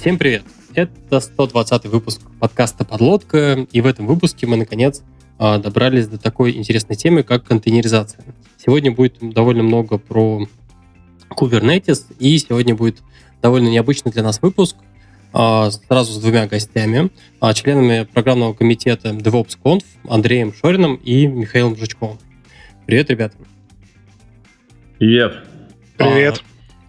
Всем привет! Это 120 выпуск подкаста «Подлодка», и в этом выпуске мы, наконец, а, добрались до такой интересной темы, как контейнеризация. Сегодня будет довольно много про Kubernetes, и сегодня будет довольно необычный для нас выпуск, а, сразу с двумя гостями, а, членами программного комитета DevOps.conf Андреем Шориным и Михаилом Жучковым. Привет, ребята! Привет! Привет!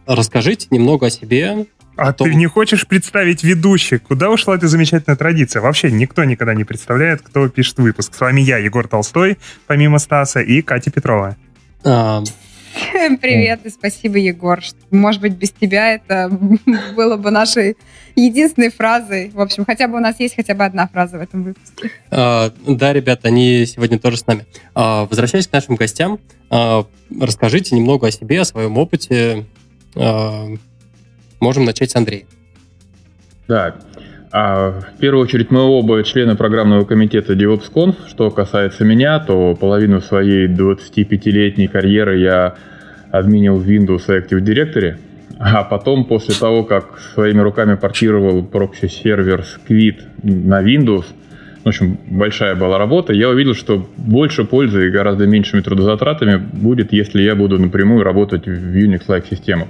Расскажите немного о себе, а Том... ты не хочешь представить ведущих? Куда ушла эта замечательная традиция? Вообще никто никогда не представляет, кто пишет выпуск. С вами я, Егор Толстой, помимо Стаса, и Катя Петрова. А... Привет и спасибо, Егор. Может быть, без тебя это было бы нашей единственной фразой. В общем, хотя бы у нас есть хотя бы одна фраза в этом выпуске. А, да, ребят, они сегодня тоже с нами. А, возвращаясь к нашим гостям, а, расскажите немного о себе, о своем опыте, а, Можем начать с Андрея. Да. А, в первую очередь мы оба члены программного комитета DevOpsConf. Что касается меня, то половину своей 25-летней карьеры я админил Windows Active Directory, а потом, после того, как своими руками портировал прокси-сервер Squid на Windows, в общем, большая была работа, я увидел, что больше пользы и гораздо меньшими трудозатратами будет, если я буду напрямую работать в Unix-like системах.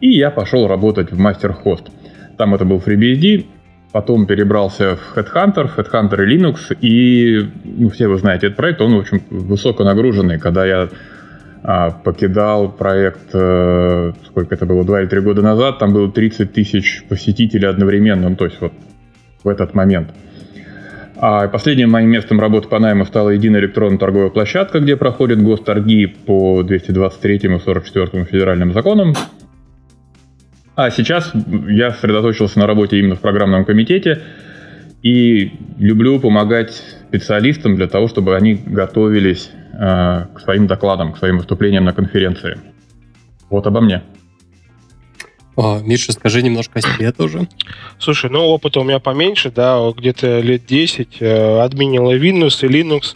И я пошел работать в MasterHost. Там это был FreeBSD, потом перебрался в Headhunter, в Headhunter Linux, и ну, все вы знаете этот проект, он, в общем, высоко нагруженный. Когда я а, покидал проект, э, сколько это было, 2 или 3 года назад, там было 30 тысяч посетителей одновременно, ну, то есть вот в этот момент. А последним моим местом работы по найму стала единая электронная торговая площадка, где проходят госторги по 223 и 44 федеральным законам. А сейчас я сосредоточился на работе именно в программном комитете и люблю помогать специалистам для того, чтобы они готовились э, к своим докладам, к своим выступлениям на конференции. Вот обо мне. О, Миша, скажи немножко о себе тоже. Слушай, ну опыта у меня поменьше, да, где-то лет 10. Э, админила Windows и Linux.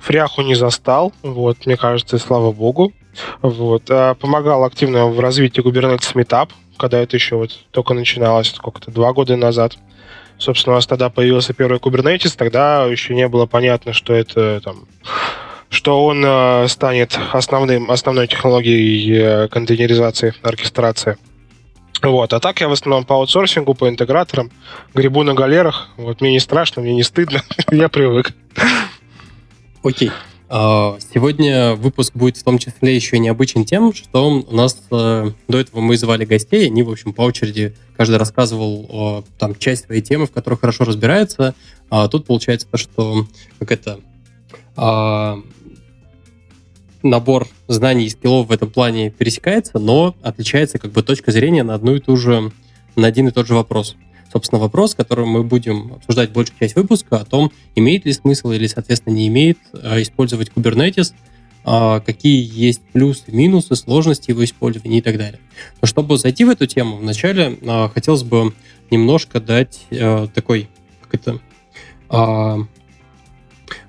Фряху не застал, вот, мне кажется, слава богу. Вот. А помогал активно в развитии Kubernetes Meetup, когда это еще вот только начиналось, сколько-то, два года назад. Собственно, у нас тогда появился первый Kubernetes, тогда еще не было понятно, что это там что он э, станет основным, основной технологией э, контейнеризации, оркестрации. Вот. А так я в основном по аутсорсингу, по интеграторам, грибу на галерах. Вот мне не страшно, мне не стыдно, я привык. Окей. А, сегодня выпуск будет в том числе еще необычен тем, что у нас э, до этого мы звали гостей, они, в общем, по очереди каждый рассказывал там часть своей темы, в которой хорошо разбирается. А тут получается то, что как это а, набор знаний и скиллов в этом плане пересекается, но отличается как бы точка зрения на одну и ту же, на один и тот же вопрос собственно, вопрос, который мы будем обсуждать большую часть выпуска, о том, имеет ли смысл или, соответственно, не имеет э, использовать Kubernetes, а, какие есть плюсы, минусы, сложности его использования и так далее. Но чтобы зайти в эту тему, вначале а, хотелось бы немножко дать э, такой, как это, а,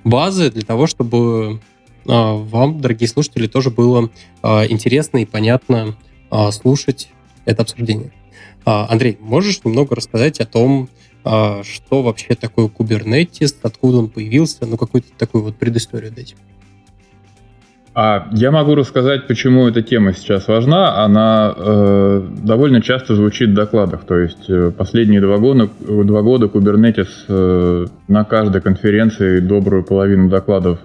базы для того, чтобы вам, дорогие слушатели, тоже было интересно и понятно слушать это обсуждение. А, Андрей, можешь немного рассказать о том, а, что вообще такое Kubernetes, откуда он появился, ну какую-то такую вот предысторию дать? А я могу рассказать, почему эта тема сейчас важна. Она э, довольно часто звучит в докладах. То есть э, последние два года, два года Kubernetes э, на каждой конференции добрую половину докладов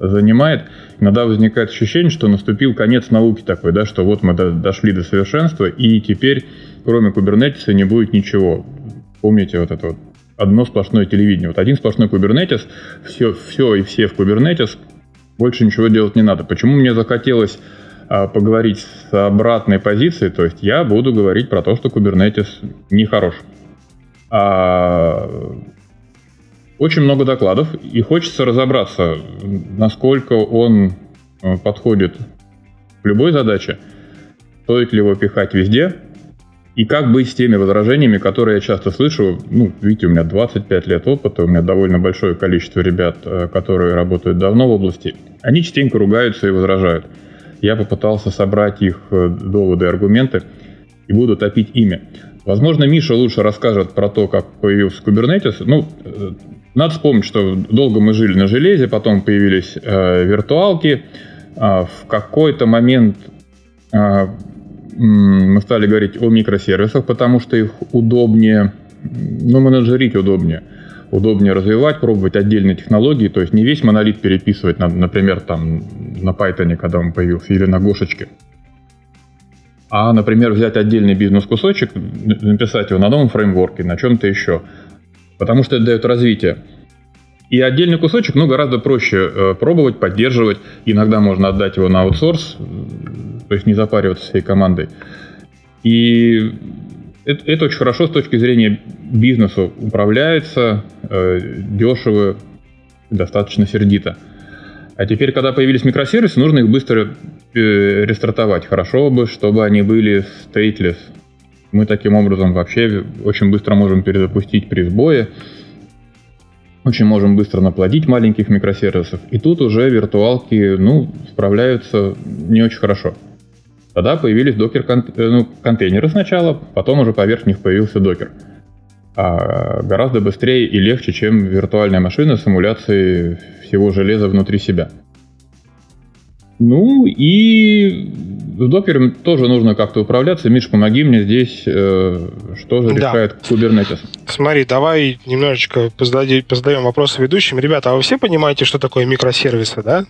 занимает. Иногда возникает ощущение, что наступил конец науки такой, да, что вот мы до, дошли до совершенства, и теперь кроме кубернетиса не будет ничего. Помните вот это вот одно сплошное телевидение. Вот один сплошной кубернетис, все, все и все в кубернетис, больше ничего делать не надо. Почему мне захотелось а, поговорить с обратной позиции, то есть я буду говорить про то, что кубернетис нехорош. А, очень много докладов, и хочется разобраться, насколько он а, подходит к любой задаче, стоит ли его пихать везде, и как быть с теми возражениями, которые я часто слышу? Ну, видите, у меня 25 лет опыта, у меня довольно большое количество ребят, э, которые работают давно в области. Они частенько ругаются и возражают. Я попытался собрать их э, доводы и аргументы и буду топить ими. Возможно, Миша лучше расскажет про то, как появился Kubernetes. Ну, э, надо вспомнить, что долго мы жили на железе, потом появились э, виртуалки. Э, в какой-то момент э, мы стали говорить о микросервисах, потому что их удобнее, ну, менеджерить удобнее. Удобнее развивать, пробовать отдельные технологии, то есть не весь монолит переписывать, например, там на Python, когда он появился, или на Гошечке. А, например, взять отдельный бизнес-кусочек, написать его на новом фреймворке, на чем-то еще. Потому что это дает развитие. И отдельный кусочек, ну, гораздо проще э, пробовать, поддерживать. Иногда можно отдать его на аутсорс, то есть не запариваться всей командой. И это, это очень хорошо с точки зрения бизнеса управляется, э, дешево, достаточно сердито. А теперь, когда появились микросервисы, нужно их быстро э, рестартовать. Хорошо бы, чтобы они были stateless. Мы таким образом вообще очень быстро можем перезапустить при сбое. Очень можем быстро наплодить маленьких микросервисов. И тут уже виртуалки ну, справляются не очень хорошо. Тогда появились докер э, ну, контейнеры сначала, потом уже поверх них появился докер. А гораздо быстрее и легче, чем виртуальная машина с эмуляцией всего железа внутри себя. Ну и с докером тоже нужно как-то управляться. Миш, помоги мне здесь, э, что же решает да. Kubernetes. Смотри, давай немножечко позадаем вопросы ведущим. Ребята, а вы все понимаете, что такое микросервисы, да?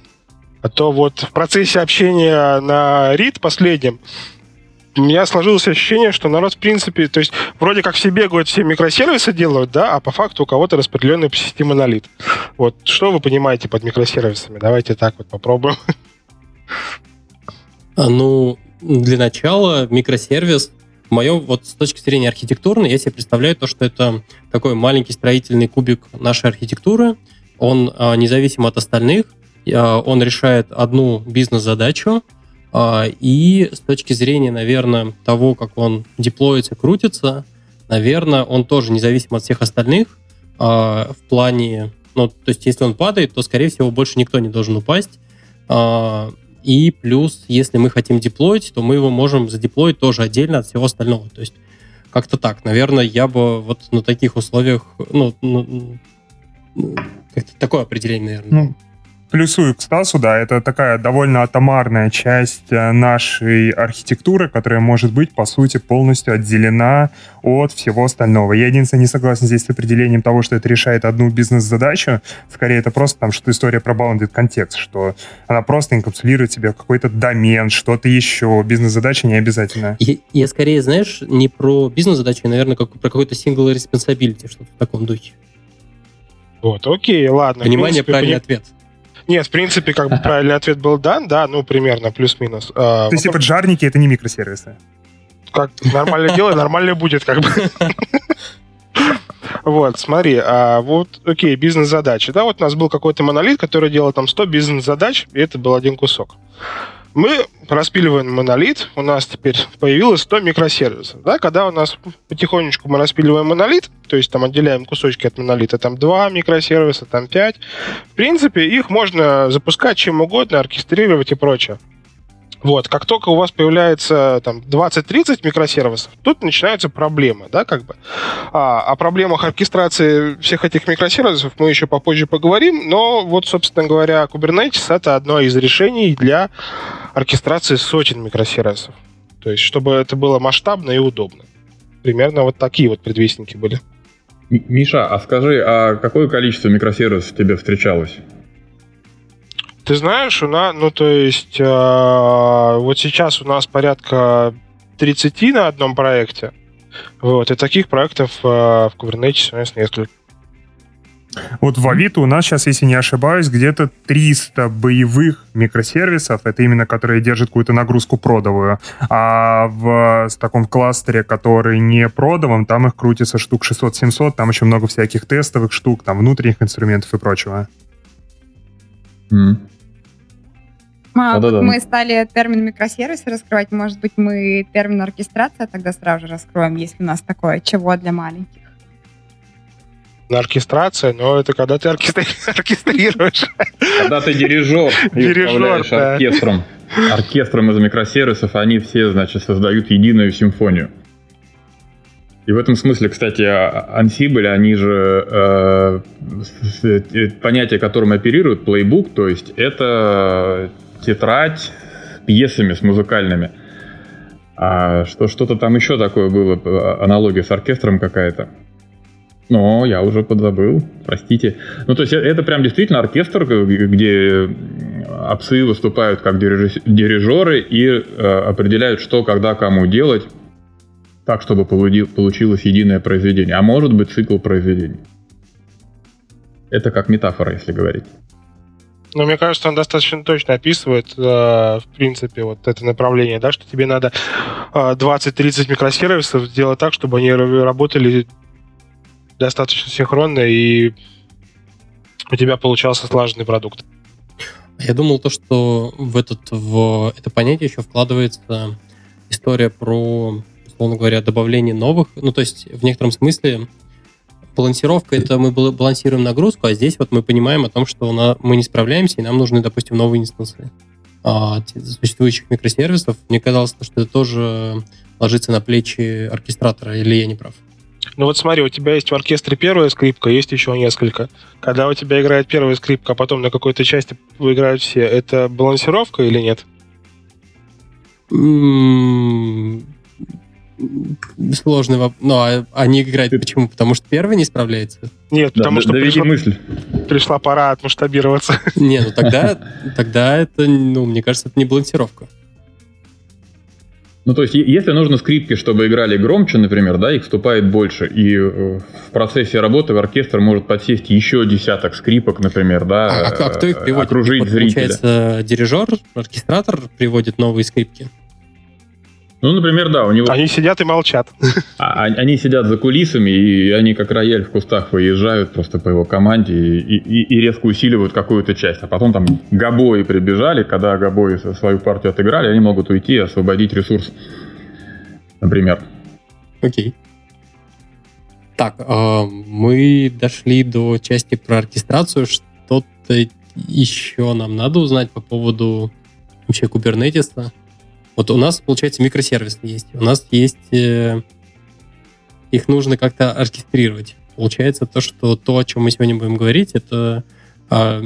А то вот в процессе общения на RIT последнем у меня сложилось ощущение, что народ, в принципе, то есть вроде как все бегают, все микросервисы делают, да, а по факту у кого-то распределенный по системе монолит. Вот что вы понимаете под микросервисами? Давайте так вот попробуем. А, ну, для начала микросервис мое вот с точки зрения архитектурной, я себе представляю то, что это такой маленький строительный кубик нашей архитектуры. Он а, независим от остальных, а, он решает одну бизнес-задачу, а, и с точки зрения, наверное, того, как он деплоится, крутится, наверное, он тоже независим от всех остальных а, в плане, ну, то есть если он падает, то, скорее всего, больше никто не должен упасть. И плюс, если мы хотим деплоить, то мы его можем задеплоить тоже отдельно от всего остального. То есть как-то так. Наверное, я бы вот на таких условиях, ну, ну как-то такое определение, наверное. Ну, плюсую к Стасу, да, это такая довольно атомарная часть э, нашей архитектуры, которая может быть, по сути, полностью отделена от всего остального. Я единственное не согласен здесь с определением того, что это решает одну бизнес-задачу. Скорее, это просто там что история про bounded контекст, что она просто инкапсулирует себе какой-то домен, что-то еще. Бизнес-задача не обязательно. Я, я скорее, знаешь, не про бизнес-задачу, а, наверное, как, про какой-то single responsibility, что-то в таком духе. Вот, окей, ладно. Внимание, правильный поним... ответ. Нет, в принципе, как бы правильный ответ был дан, да, ну, примерно, плюс-минус. А, То есть, типа, жарники — это не микросервисы? Как нормально дело, нормально будет, как бы. Вот, смотри, а вот, окей, бизнес-задачи. Да, вот у нас был какой-то монолит, который делал там 100 бизнес-задач, и это был один кусок. Мы распиливаем монолит, у нас теперь появилось 100 микросервисов. Да? Когда у нас потихонечку мы распиливаем монолит, то есть там отделяем кусочки от монолита, там 2 микросервиса, там 5, в принципе, их можно запускать чем угодно, оркестрировать и прочее. Вот, как только у вас появляется там 20-30 микросервисов, тут начинаются проблемы, да, как бы. А, о проблемах оркестрации всех этих микросервисов мы еще попозже поговорим, но вот, собственно говоря, Kubernetes — это одно из решений для оркестрации сотен микросервисов. То есть, чтобы это было масштабно и удобно. Примерно вот такие вот предвестники были. Миша, а скажи, а какое количество микросервисов тебе встречалось? Ты знаешь, у нас, ну то есть, э, вот сейчас у нас порядка 30 на одном проекте. Вот, и таких проектов э, в Kubernetes у нас несколько. Вот в Авито у нас сейчас, если не ошибаюсь, где-то 300 боевых микросервисов, это именно которые держат какую-то нагрузку продовую. А в с таком кластере, который не продовым, там их крутится штук 600-700, там еще много всяких тестовых штук, там внутренних инструментов и прочего. Mm. А, да, да, мы стали термин микросервисы раскрывать, может быть, мы термин оркестрация тогда сразу же раскроем, если у нас такое, чего для маленьких. Оркестрация, но это когда ты оркестри... оркестрируешь. Когда ты дирижер и управляешь да. оркестром. Оркестром из микросервисов, они все, значит, создают единую симфонию. И в этом смысле, кстати, а, Ansible, они же э, э, понятие, которым оперируют, плейбук, то есть это тетрадь с пьесами, с музыкальными. А что, что-то там еще такое было, аналогия с оркестром какая-то. Но я уже подзабыл, простите. Ну, то есть это прям действительно оркестр, где опсы выступают как дирижеры и э, определяют, что, когда, кому делать, так, чтобы получилось единое произведение. А может быть цикл произведений. Это как метафора, если говорить. Но мне кажется, он достаточно точно описывает, э, в принципе, вот это направление, да, что тебе надо э, 20-30 микросервисов сделать так, чтобы они работали достаточно синхронно, и у тебя получался слаженный продукт. Я думал то, что в, этот, в это понятие еще вкладывается история про, условно говоря, добавление новых. Ну, то есть, в некотором смысле, балансировка — это мы балансируем нагрузку, а здесь вот мы понимаем о том, что мы не справляемся, и нам нужны, допустим, новые инстансы а, существующих микросервисов. Мне казалось, что это тоже ложится на плечи оркестратора, или я не прав? Ну вот смотри, у тебя есть в оркестре первая скрипка, есть еще несколько. Когда у тебя играет первая скрипка, а потом на какой-то части играют все, это балансировка или нет? Сложный вопрос. Ну, а они играют почему? Потому что первый не справляется? Нет, потому да, что пришла, мысль. пришла пора отмасштабироваться. Не, ну тогда, тогда это, ну, мне кажется, это не балансировка. Ну, то есть, если нужно скрипки, чтобы играли громче, например, да, их вступает больше, и э, в процессе работы в оркестр может подсесть еще десяток скрипок, например, да, а, а, а кто их приводит? окружить вот, зрителя. Получается, дирижер, оркестратор приводит новые скрипки? Ну, например, да, у него... Они сидят и молчат. А, они сидят за кулисами, и они как рояль в кустах выезжают просто по его команде и, и, и резко усиливают какую-то часть. А потом там габои прибежали, когда габои свою партию отыграли, они могут уйти и освободить ресурс, например. Окей. Так, э, мы дошли до части про оркестрацию. Что-то еще нам надо узнать по поводу вообще кубернетиса? Вот у нас, получается, микросервисы есть. У нас есть... Э, их нужно как-то оркестрировать. Получается то, что то, о чем мы сегодня будем говорить, это, э,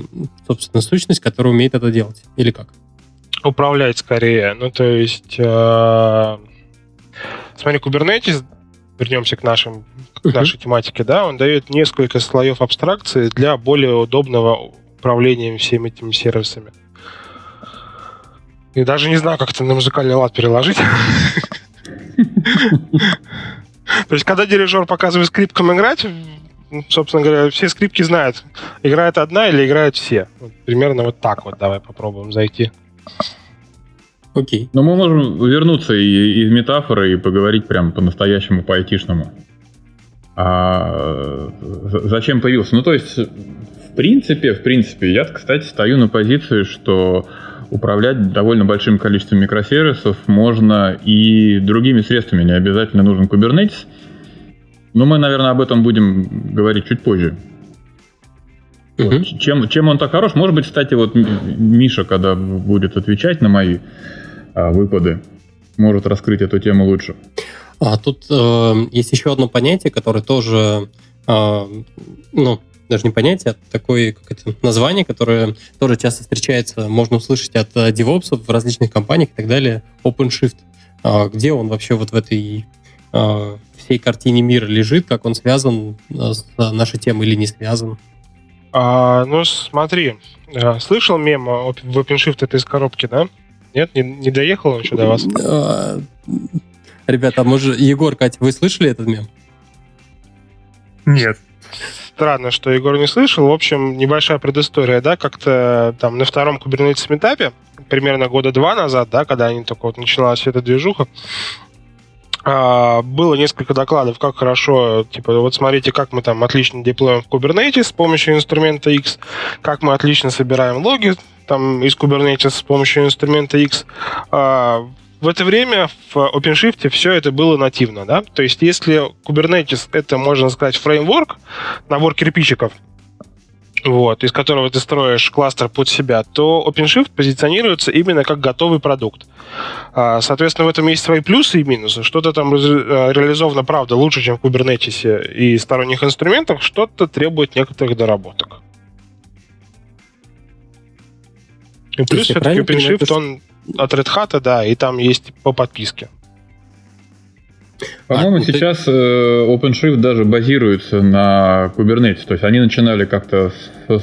собственно, сущность, которая умеет это делать. Или как? Управлять скорее. Ну, то есть... Э, смотри, Kubernetes, вернемся к, нашим, к нашей тематике, да, он дает несколько слоев абстракции для более удобного управления всеми этими сервисами. И даже не знаю, как это на музыкальный лад переложить. То есть, когда дирижер показывает скрипкам играть, собственно говоря, все скрипки знают, играет одна или играют все. Примерно вот так вот давай попробуем зайти. Окей. Но мы можем вернуться и, из метафоры и поговорить прям по-настоящему, по-айтишному. А зачем появился? Ну, то есть, в принципе, в принципе, я, кстати, стою на позиции, что управлять довольно большим количеством микросервисов можно и другими средствами, не обязательно нужен Kubernetes. Но мы, наверное, об этом будем говорить чуть позже. Вот. Чем, чем он так хорош? Может быть, кстати, вот Миша, когда будет отвечать на мои а, выпады, может раскрыть эту тему лучше. А тут э, есть еще одно понятие, которое тоже э, ну, даже не понятие, а такое как это, название, которое тоже часто встречается, можно услышать от э, DevOps в различных компаниях и так далее, OpenShift. А, где он вообще вот в этой а, всей картине мира лежит, как он связан э, с нашей темой или не связан? А, ну, смотри, э, слышал мем в OpenShift это из коробки, да? Нет, не, не доехал он еще до вас? Ребята, а может, Егор, Катя, вы слышали этот мем? Нет странно, что Егор не слышал. В общем, небольшая предыстория, да, как-то там на втором Kubernetes метапе, примерно года два назад, да, когда они только вот началась эта движуха, а, было несколько докладов, как хорошо, типа, вот смотрите, как мы там отлично деплоим в Kubernetes с помощью инструмента X, как мы отлично собираем логи там из Kubernetes с помощью инструмента X. В это время в OpenShift все это было нативно, да? То есть если Kubernetes это, можно сказать, фреймворк, набор кирпичиков, вот, из которого ты строишь кластер под себя, то OpenShift позиционируется именно как готовый продукт. А, соответственно, в этом есть свои плюсы и минусы. Что-то там э, реализовано, правда, лучше, чем в Kubernetes и сторонних инструментах, что-то требует некоторых доработок. И плюс все-таки OpenShift, он от Red Hat, да, и там есть по подписке. По-моему, а, сейчас ты... Э, OpenShift даже базируется на Kubernetes. То есть они начинали как-то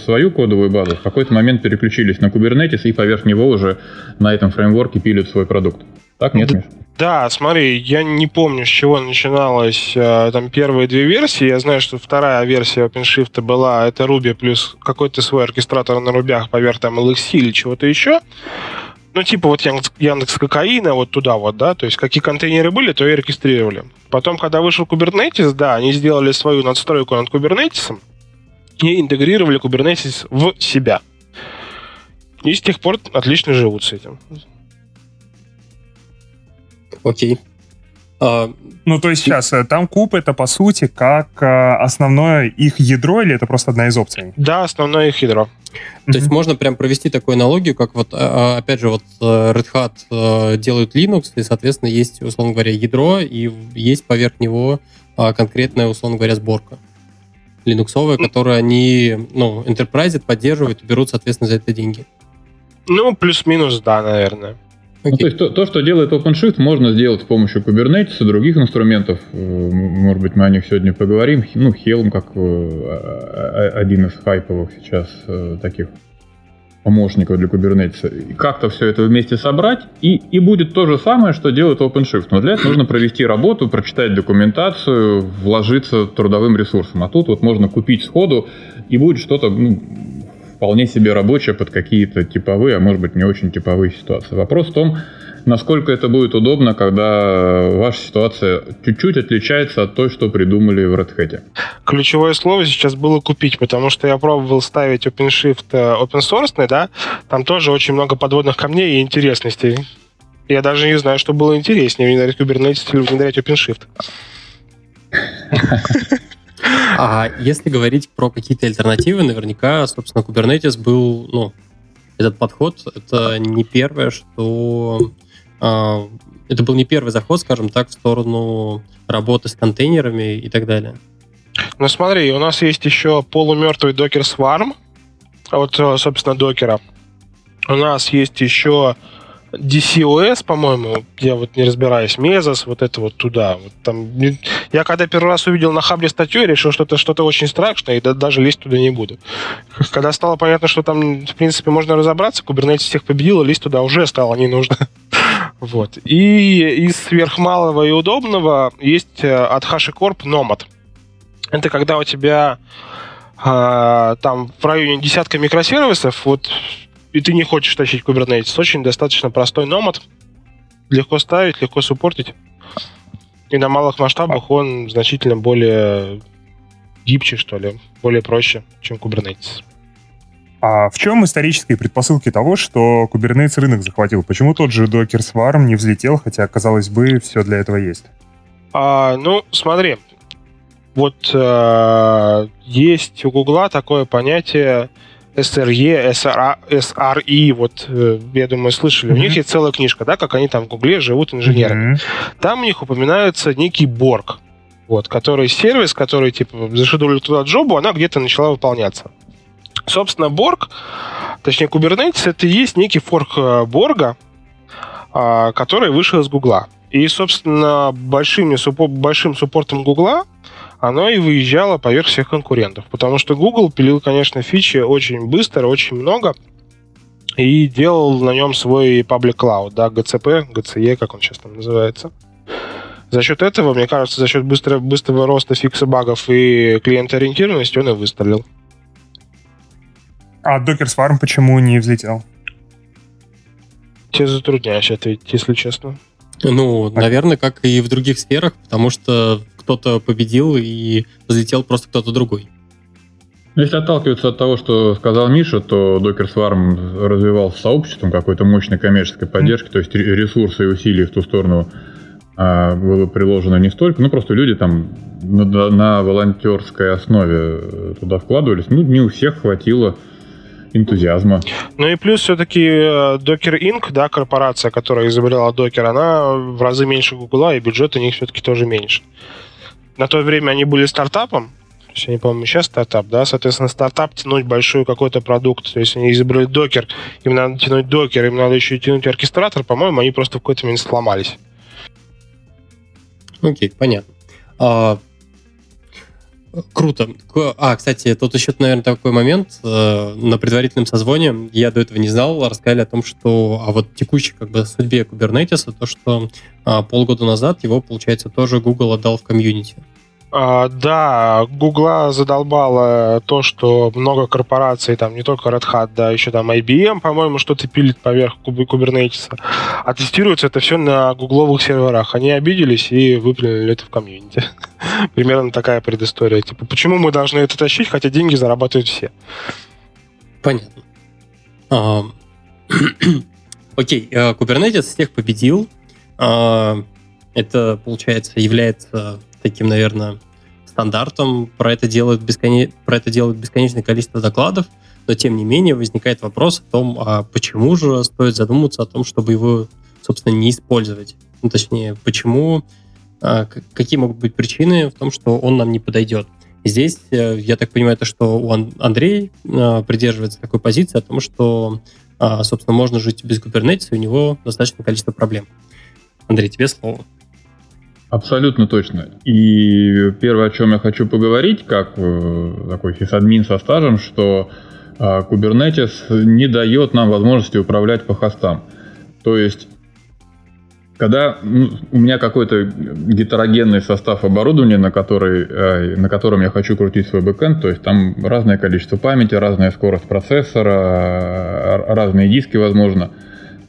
свою кодовую базу, в какой-то момент переключились на Kubernetes и поверх него уже на этом фреймворке пилят свой продукт. Так, нет, Миш? Да, смотри, я не помню, с чего начиналась э, там первые две версии. Я знаю, что вторая версия OpenShift была это Ruby плюс какой-то свой оркестратор на рубях поверх там LXC или чего-то еще ну, типа вот Яндекс, Яндекс Кокаина, вот туда вот, да, то есть какие контейнеры были, то и регистрировали. Потом, когда вышел Kubernetes, да, они сделали свою надстройку над Kubernetes и интегрировали Kubernetes в себя. И с тех пор отлично живут с этим. Окей. А, ну, то есть сейчас э, там куб это по сути как э, основное их ядро или это просто одна из опций? Да, основное их ядро. То mm-hmm. есть можно прям провести такую аналогию, как вот, а, а, опять же, вот э, Red Hat делают Linux, и, соответственно, есть, условно говоря, ядро, и есть поверх него конкретная, условно говоря, сборка линуксовая, mm-hmm. которую они, ну, Enterprise поддерживают и берут, соответственно, за это деньги. Ну, плюс-минус, да, наверное. Okay. Ну, то есть то, то, что делает OpenShift, можно сделать с помощью Kubernetes и других инструментов. Э, может быть, мы о них сегодня поговорим. Ну, Helm как э, один из хайповых сейчас э, таких помощников для Kubernetes. И как-то все это вместе собрать, и, и будет то же самое, что делает OpenShift. Но для этого нужно провести работу, прочитать документацию, вложиться трудовым ресурсом. А тут вот можно купить сходу, и будет что-то ну, вполне себе рабочая под какие-то типовые, а может быть не очень типовые ситуации. Вопрос в том, насколько это будет удобно, когда ваша ситуация чуть-чуть отличается от той, что придумали в Red Hat. Ключевое слово сейчас было купить, потому что я пробовал ставить OpenShift э, open source, да, там тоже очень много подводных камней и интересностей. Я даже не знаю, что было интереснее, внедрять Kubernetes или внедрять OpenShift. А если говорить про какие-то альтернативы, наверняка, собственно, Kubernetes был, ну, этот подход, это не первое, что... А, это был не первый заход, скажем так, в сторону работы с контейнерами и так далее. Ну смотри, у нас есть еще полумертвый Docker Swarm, вот, собственно, докера. У нас есть еще DCOS, по-моему, я вот не разбираюсь, Мезос, вот это вот туда. Вот там, я когда первый раз увидел на Хабре статью, решил, что это что-то очень страшное, и даже лезть туда не буду. Когда стало понятно, что там, в принципе, можно разобраться, Kubernetes всех победил, лезть туда уже стало не нужно. Вот. И из сверхмалого и удобного есть э, от HashiCorp Nomad. Это когда у тебя э, там в районе десятка микросервисов, вот и ты не хочешь тащить Kubernetes. Очень достаточно простой номад. Легко ставить, легко суппортить. И на малых масштабах он значительно более гибче, что ли, более проще, чем Kubernetes. А в чем исторические предпосылки того, что Kubernetes рынок захватил? Почему тот же Docker Swarm не взлетел, хотя, казалось бы, все для этого есть? А, ну, смотри, вот э, есть у Гугла такое понятие SRE, SRA, SRE, вот, э, я думаю, слышали. Mm-hmm. У них есть целая книжка, да, как они там в Гугле живут инженерами. Mm-hmm. Там у них упоминается некий Борг, вот, который сервис, который, типа, зашидули туда джобу, она где-то начала выполняться. Собственно, Борг, точнее, Kubernetes, это и есть некий форк э, Борга, а, который вышел из Гугла. И, собственно, большими, большим суппортом Гугла оно и выезжало поверх всех конкурентов. Потому что Google пилил, конечно, фичи очень быстро, очень много, и делал на нем свой public cloud, да, GCP, GCE, как он сейчас там называется. За счет этого, мне кажется, за счет быстро, быстрого роста фикса багов и клиентоориентированности он и выстрелил. А Docker Swarm почему не взлетел? Тебе затрудняюсь ответить, если честно. Ну, наверное, как и в других сферах, потому что кто-то победил и взлетел просто кто-то другой. Если отталкиваться от того, что сказал Миша, то Docker Swarm развивался сообществом какой-то мощной коммерческой поддержки, mm-hmm. то есть ресурсы и усилия в ту сторону а, было приложено не столько, ну просто люди там на, на волонтерской основе э, туда вкладывались. Ну, не у всех хватило энтузиазма. Ну и плюс все-таки Docker Inc., да, корпорация, которая изобрела Docker, она в разы меньше Гугла, и бюджет у них все-таки тоже меньше. На то время они были стартапом, то есть они, по-моему, сейчас стартап, да, соответственно, стартап тянуть большой какой-то продукт, то есть они изобрели докер, им надо тянуть докер, им надо еще тянуть оркестратор, по-моему, они просто в какой-то момент сломались. Окей, понятно. А, круто. А, кстати, тут еще, наверное, такой момент. Э, на предварительном созвоне я до этого не знал, рассказали о том, что а вот текущей как бы судьбе Kubernetes, то, что а, полгода назад его, получается, тоже Google отдал в комьюнити. А, да, Гугла задолбало то, что много корпораций, там не только Red Hat, да, еще там IBM, по-моему, что-то пилит поверх Kubernetes. А тестируется это все на гугловых серверах. Они обиделись и выплюнули это в комьюнити. Примерно такая предыстория. Типа, почему мы должны это тащить, хотя деньги зарабатывают все? Понятно. А, окей, э, Kubernetes всех победил. А, это, получается, является таким, наверное, стандартом. Про это делают, бесконе... про это делают бесконечное количество докладов, но тем не менее возникает вопрос о том, а почему же стоит задуматься о том, чтобы его, собственно, не использовать. Ну, точнее, почему, а, какие могут быть причины в том, что он нам не подойдет. здесь, э, я так понимаю, это что у Андрей а, придерживается такой позиции о том, что, а, собственно, можно жить без Kubernetes, и у него достаточное количество проблем. Андрей, тебе слово. Абсолютно точно. И первое, о чем я хочу поговорить, как э, такой сисадмин со стажем, что э, Kubernetes не дает нам возможности управлять по хостам. То есть, когда ну, у меня какой-то гетерогенный состав оборудования, на, который, э, на котором я хочу крутить свой бэкэнд, то есть там разное количество памяти, разная скорость процессора, разные диски, возможно,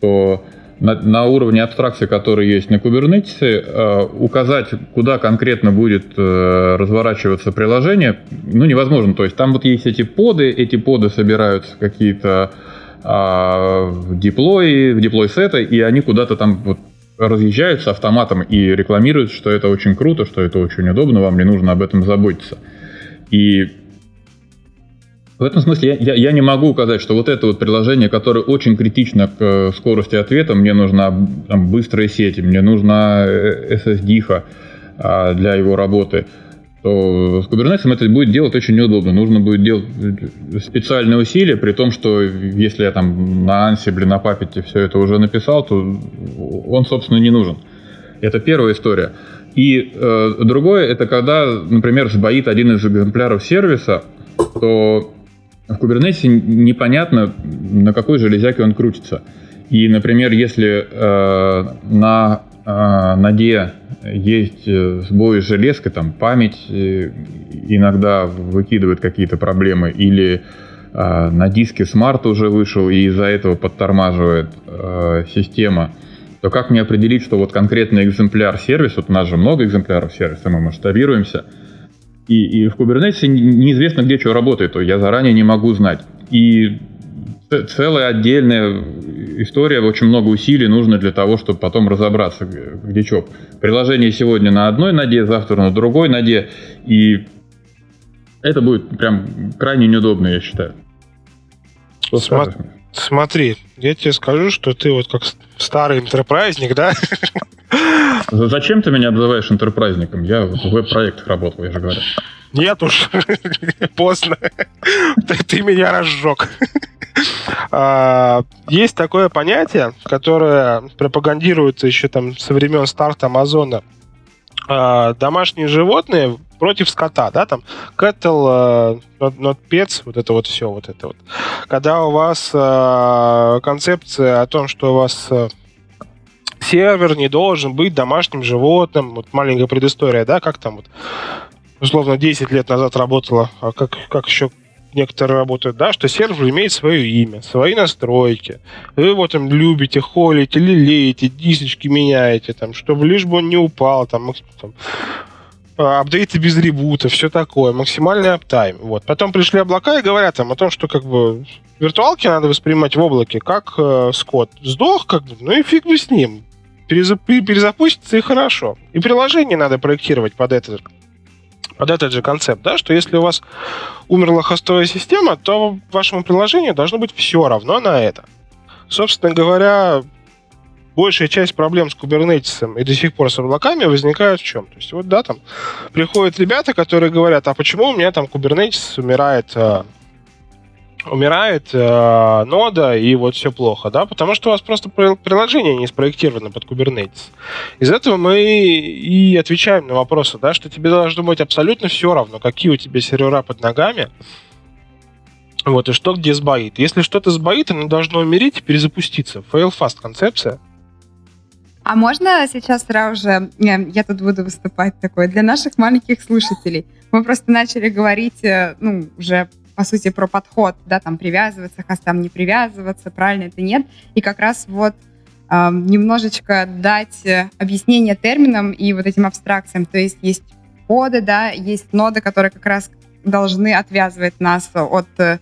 то на, на уровне абстракции, который есть на Kubernetes, э, указать, куда конкретно будет э, разворачиваться приложение, ну, невозможно. То есть там вот есть эти поды, эти поды собираются какие-то э, в диплой, в диплой сеты, и они куда-то там вот разъезжаются автоматом и рекламируют, что это очень круто, что это очень удобно, вам не нужно об этом заботиться. И в этом смысле я, я, я не могу указать, что вот это вот приложение, которое очень критично к э, скорости ответа, мне нужна там, быстрая сеть, мне нужна SSD а, для его работы, то с Kubernetes это будет делать очень неудобно. Нужно будет делать специальные усилия, при том, что если я там на Ansible, на Puppet все это уже написал, то он, собственно, не нужен. Это первая история. И э, другое, это когда, например, сбоит один из экземпляров сервиса, то в Kubernetes непонятно, на какой железяке он крутится. И, например, если э, на э, ноде есть э, сбои с железкой, там память э, иногда выкидывает какие-то проблемы, или э, на диске смарт уже вышел и из-за этого подтормаживает э, система, то как мне определить, что вот конкретный экземпляр сервиса, вот у нас же много экземпляров сервиса, мы масштабируемся – и, и в Kubernetes неизвестно, где что работает, то я заранее не могу знать. И целая отдельная история, очень много усилий нужно для того, чтобы потом разобраться, где что. Приложение сегодня на одной ноде, завтра на другой ноде, и это будет прям крайне неудобно, я считаю. Сма- смотри, я тебе скажу, что ты вот как старый интерпрайзник, да? Зачем ты меня обзываешь интерпрайзником? Я в веб-проектах работал, я же говорю. Нет уж, поздно. Ты, ты меня разжег. А, есть такое понятие, которое пропагандируется еще там со времен старта Амазона. А, домашние животные против скота, да, там cattle, not, not pets, вот это вот все, вот это вот. Когда у вас а, концепция о том, что у вас сервер не должен быть домашним животным. Вот маленькая предыстория, да, как там вот условно 10 лет назад работала, а как, как еще некоторые работают, да, что сервер имеет свое имя, свои настройки. Вы его там любите, холите, лелеете, дисочки меняете, там, чтобы лишь бы он не упал, там, там а, апдейты без ребута, все такое, максимальный аптайм. Вот. Потом пришли облака и говорят там о том, что как бы виртуалки надо воспринимать в облаке, как э, скот. Сдох, как бы, ну и фиг бы с ним перезапустится и хорошо. И приложение надо проектировать под этот, под этот же концепт, да, что если у вас умерла хостовая система, то вашему приложению должно быть все равно на это. Собственно говоря, большая часть проблем с кубернетисом и до сих пор с облаками возникают в чем? То есть вот, да, там приходят ребята, которые говорят, а почему у меня там кубернетис умирает э, умирает э, нода, и вот все плохо, да, потому что у вас просто приложение не спроектировано под Kubernetes. Из этого мы и отвечаем на вопросы, да, что тебе должно быть абсолютно все равно, какие у тебя сервера под ногами, вот, и что где сбоит. Если что-то сбоит, оно должно умереть и перезапуститься. Fail fast концепция. А можно сейчас сразу же, я тут буду выступать такой, для наших маленьких слушателей. Мы просто начали говорить, э, ну, уже по сути, про подход, да, там, привязываться хостам, не привязываться, правильно это нет. И как раз вот э, немножечко дать э, объяснение терминам и вот этим абстракциям. То есть есть коды, да, есть ноды, которые как раз должны отвязывать нас от э,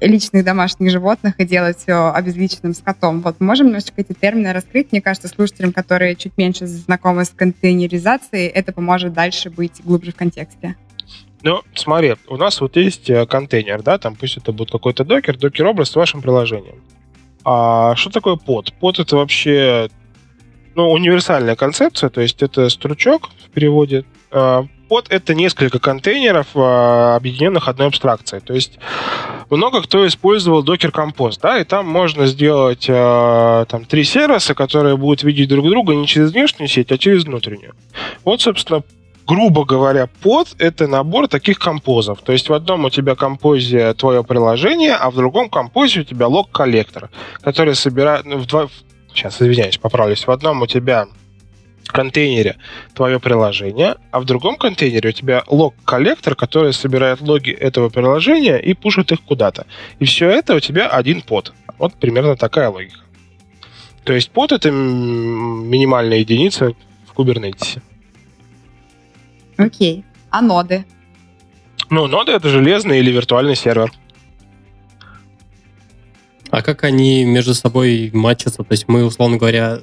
личных домашних животных и делать все обезличенным скотом. Вот можем немножечко эти термины раскрыть? Мне кажется, слушателям, которые чуть меньше знакомы с контейнеризацией, это поможет дальше быть глубже в контексте. Ну, смотри, у нас вот есть э, контейнер, да, там пусть это будет какой-то докер, докер-образ с вашим приложением. А что такое под? Под это вообще ну, универсальная концепция, то есть это стручок в переводе. А, под это несколько контейнеров, а, объединенных одной абстракцией. То есть много кто использовал Docker Compose, да, и там можно сделать а, там три сервиса, которые будут видеть друг друга не через внешнюю сеть, а через внутреннюю. Вот, собственно, грубо говоря, под — это набор таких композов. То есть в одном у тебя композе твое приложение, а в другом композе у тебя лог-коллектор, который собирает... Ну, в два... Сейчас, извиняюсь, поправлюсь. В одном у тебя контейнере твое приложение, а в другом контейнере у тебя лог-коллектор, который собирает логи этого приложения и пушит их куда-то. И все это у тебя один под. Вот примерно такая логика. То есть под это минимальная единица в Kubernetes. Окей. А ноды? Ну, ноды — это железный или виртуальный сервер. А как они между собой матчатся? То есть мы, условно говоря,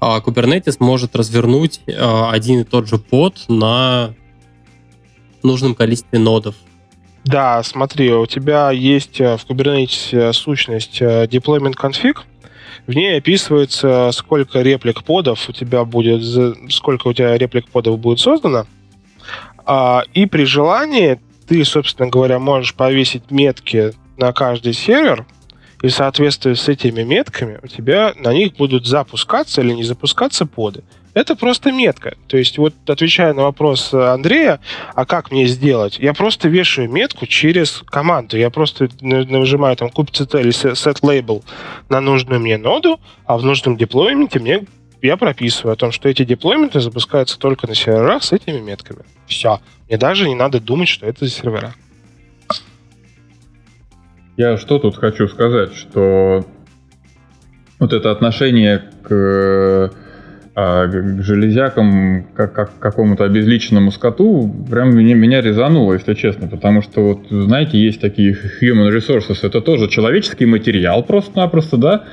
а, Kubernetes может развернуть а, один и тот же под на нужном количестве нодов. Да, смотри, у тебя есть э, в Kubernetes э, сущность э, deployment config, в ней описывается, сколько реплик подов у тебя будет, сколько у тебя реплик подов будет создано, и при желании ты, собственно говоря, можешь повесить метки на каждый сервер, и в соответствии с этими метками у тебя на них будут запускаться или не запускаться поды. Это просто метка. То есть, вот отвечая на вопрос Андрея, а как мне сделать? Я просто вешаю метку через команду. Я просто нажимаю там kubectl или set label на нужную мне ноду, а в нужном деплойменте мне я прописываю о том, что эти деплойменты запускаются только на серверах с этими метками. Все. Мне даже не надо думать, что это за сервера. Я что тут хочу сказать, что вот это отношение к, а, к железякам, как, как к какому-то обезличенному скоту, прям меня, меня резануло, если честно, потому что вот, знаете, есть такие human resources, это тоже человеческий материал просто-напросто, да,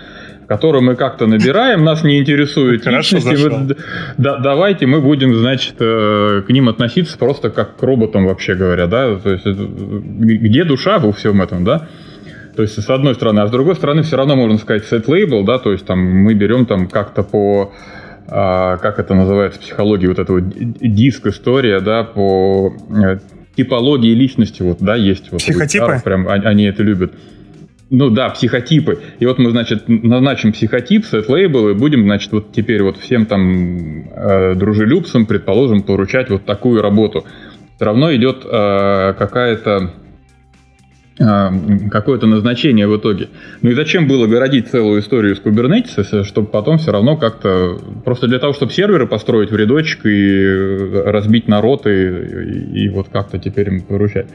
которую мы как-то набираем, нас не интересует личности. Мы, да, давайте мы будем, значит, э, к ним относиться просто как к роботам, вообще говоря, да, то есть где душа во всем этом, да? То есть, с одной стороны, а с другой стороны, все равно можно сказать set label, да, то есть там мы берем там как-то по а, как это называется в психологии, вот эта вот диск история, да, по э, типологии личности, вот, да, есть вот. Психотипы? Прям они это любят. Ну да, психотипы. И вот мы, значит, назначим психотип, сет лейбл, и будем, значит, вот теперь вот всем там э, дружелюбцам, предположим, поручать вот такую работу. Все равно идет э, какая-то э, какое-то назначение в итоге. Ну и зачем было городить целую историю с Kubernetes, чтобы потом все равно как-то... Просто для того, чтобы серверы построить в рядочек и э, разбить народ и, и, и вот как-то теперь им поручать.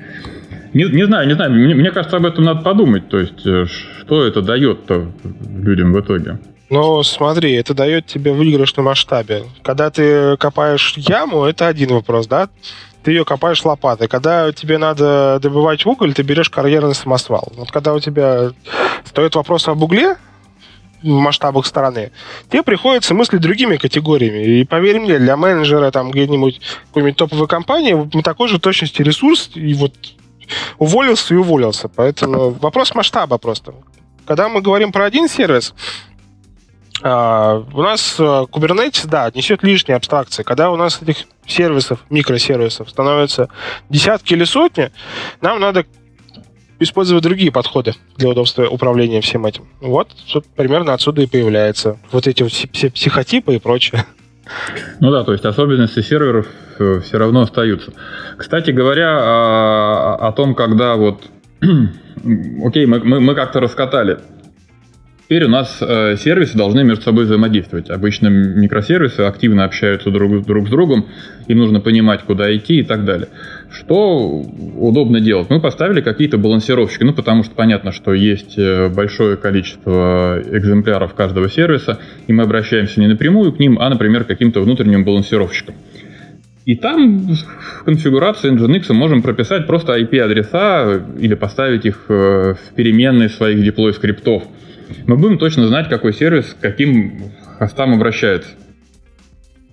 Не, не знаю, не знаю. Мне, мне кажется, об этом надо подумать. То есть, э, что это дает-то людям в итоге? Ну, смотри, это дает тебе выигрыш на масштабе. Когда ты копаешь яму, это один вопрос, да? Ты ее копаешь лопатой. Когда тебе надо добывать уголь, ты берешь карьерный самосвал. Вот когда у тебя стоит вопрос об угле, в масштабах страны, тебе приходится мыслить другими категориями. И поверь мне, для менеджера там где-нибудь какой-нибудь топовой компании мы такой же точности ресурс, и вот уволился и уволился. Поэтому вопрос масштаба просто. Когда мы говорим про один сервис, а, у нас а, Kubernetes, да, несет лишние абстракции. Когда у нас этих сервисов, микросервисов становится десятки или сотни, нам надо использовать другие подходы для удобства управления всем этим. Вот, вот примерно отсюда и появляются вот эти вот все психотипы и прочее. Ну да, то есть особенности серверов э, все равно остаются. Кстати говоря, о, о том, когда вот... Окей, мы, мы, мы как-то раскатали Теперь у нас э, сервисы должны между собой взаимодействовать. Обычно микросервисы активно общаются друг, друг с другом, им нужно понимать, куда идти и так далее. Что удобно делать? Мы поставили какие-то балансировщики, ну потому что понятно, что есть э, большое количество экземпляров каждого сервиса, и мы обращаемся не напрямую к ним, а, например, к каким-то внутренним балансировщикам. И там в конфигурации Nginx можем прописать просто IP-адреса или поставить их э, в переменные своих деплой скриптов мы будем точно знать, какой сервис к каким хостам обращается.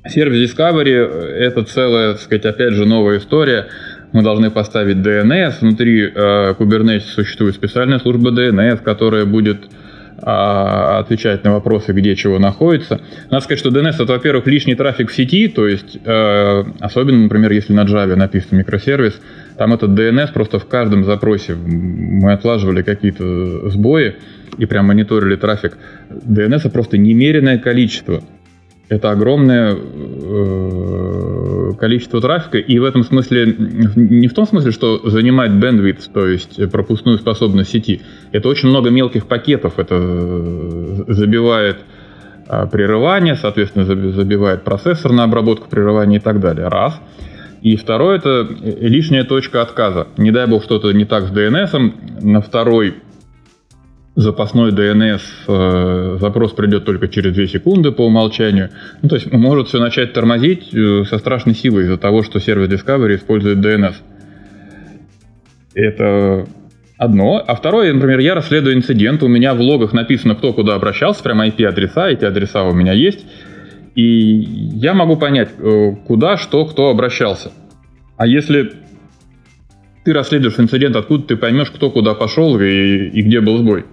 Сервис Discovery — это целая, так сказать, опять же, новая история. Мы должны поставить DNS. Внутри э, Kubernetes существует специальная служба DNS, которая будет э, отвечать на вопросы, где чего находится. Надо сказать, что DNS — это, во-первых, лишний трафик в сети, то есть, э, особенно, например, если на Java написан микросервис, там этот DNS просто в каждом запросе мы отлаживали какие-то сбои, и прям мониторили трафик, DNS просто немеренное количество. Это огромное э, количество трафика, и в этом смысле, не в том смысле, что занимает bandwidth, то есть пропускную способность сети, это очень много мелких пакетов, это забивает а, прерывание, соответственно, забивает процессор на обработку прерывания и так далее. Раз. И второе, это лишняя точка отказа. Не дай бог что-то не так с DNS, на второй запасной DNS э, запрос придет только через 2 секунды по умолчанию. Ну, то есть может все начать тормозить э, со страшной силой из-за того, что сервис Discovery использует DNS. Это одно. А второе, например, я расследую инцидент, у меня в логах написано, кто куда обращался, прямо IP-адреса, эти адреса у меня есть. И я могу понять, э, куда, что, кто обращался. А если ты расследуешь инцидент, откуда ты поймешь, кто куда пошел и, и где был сбой?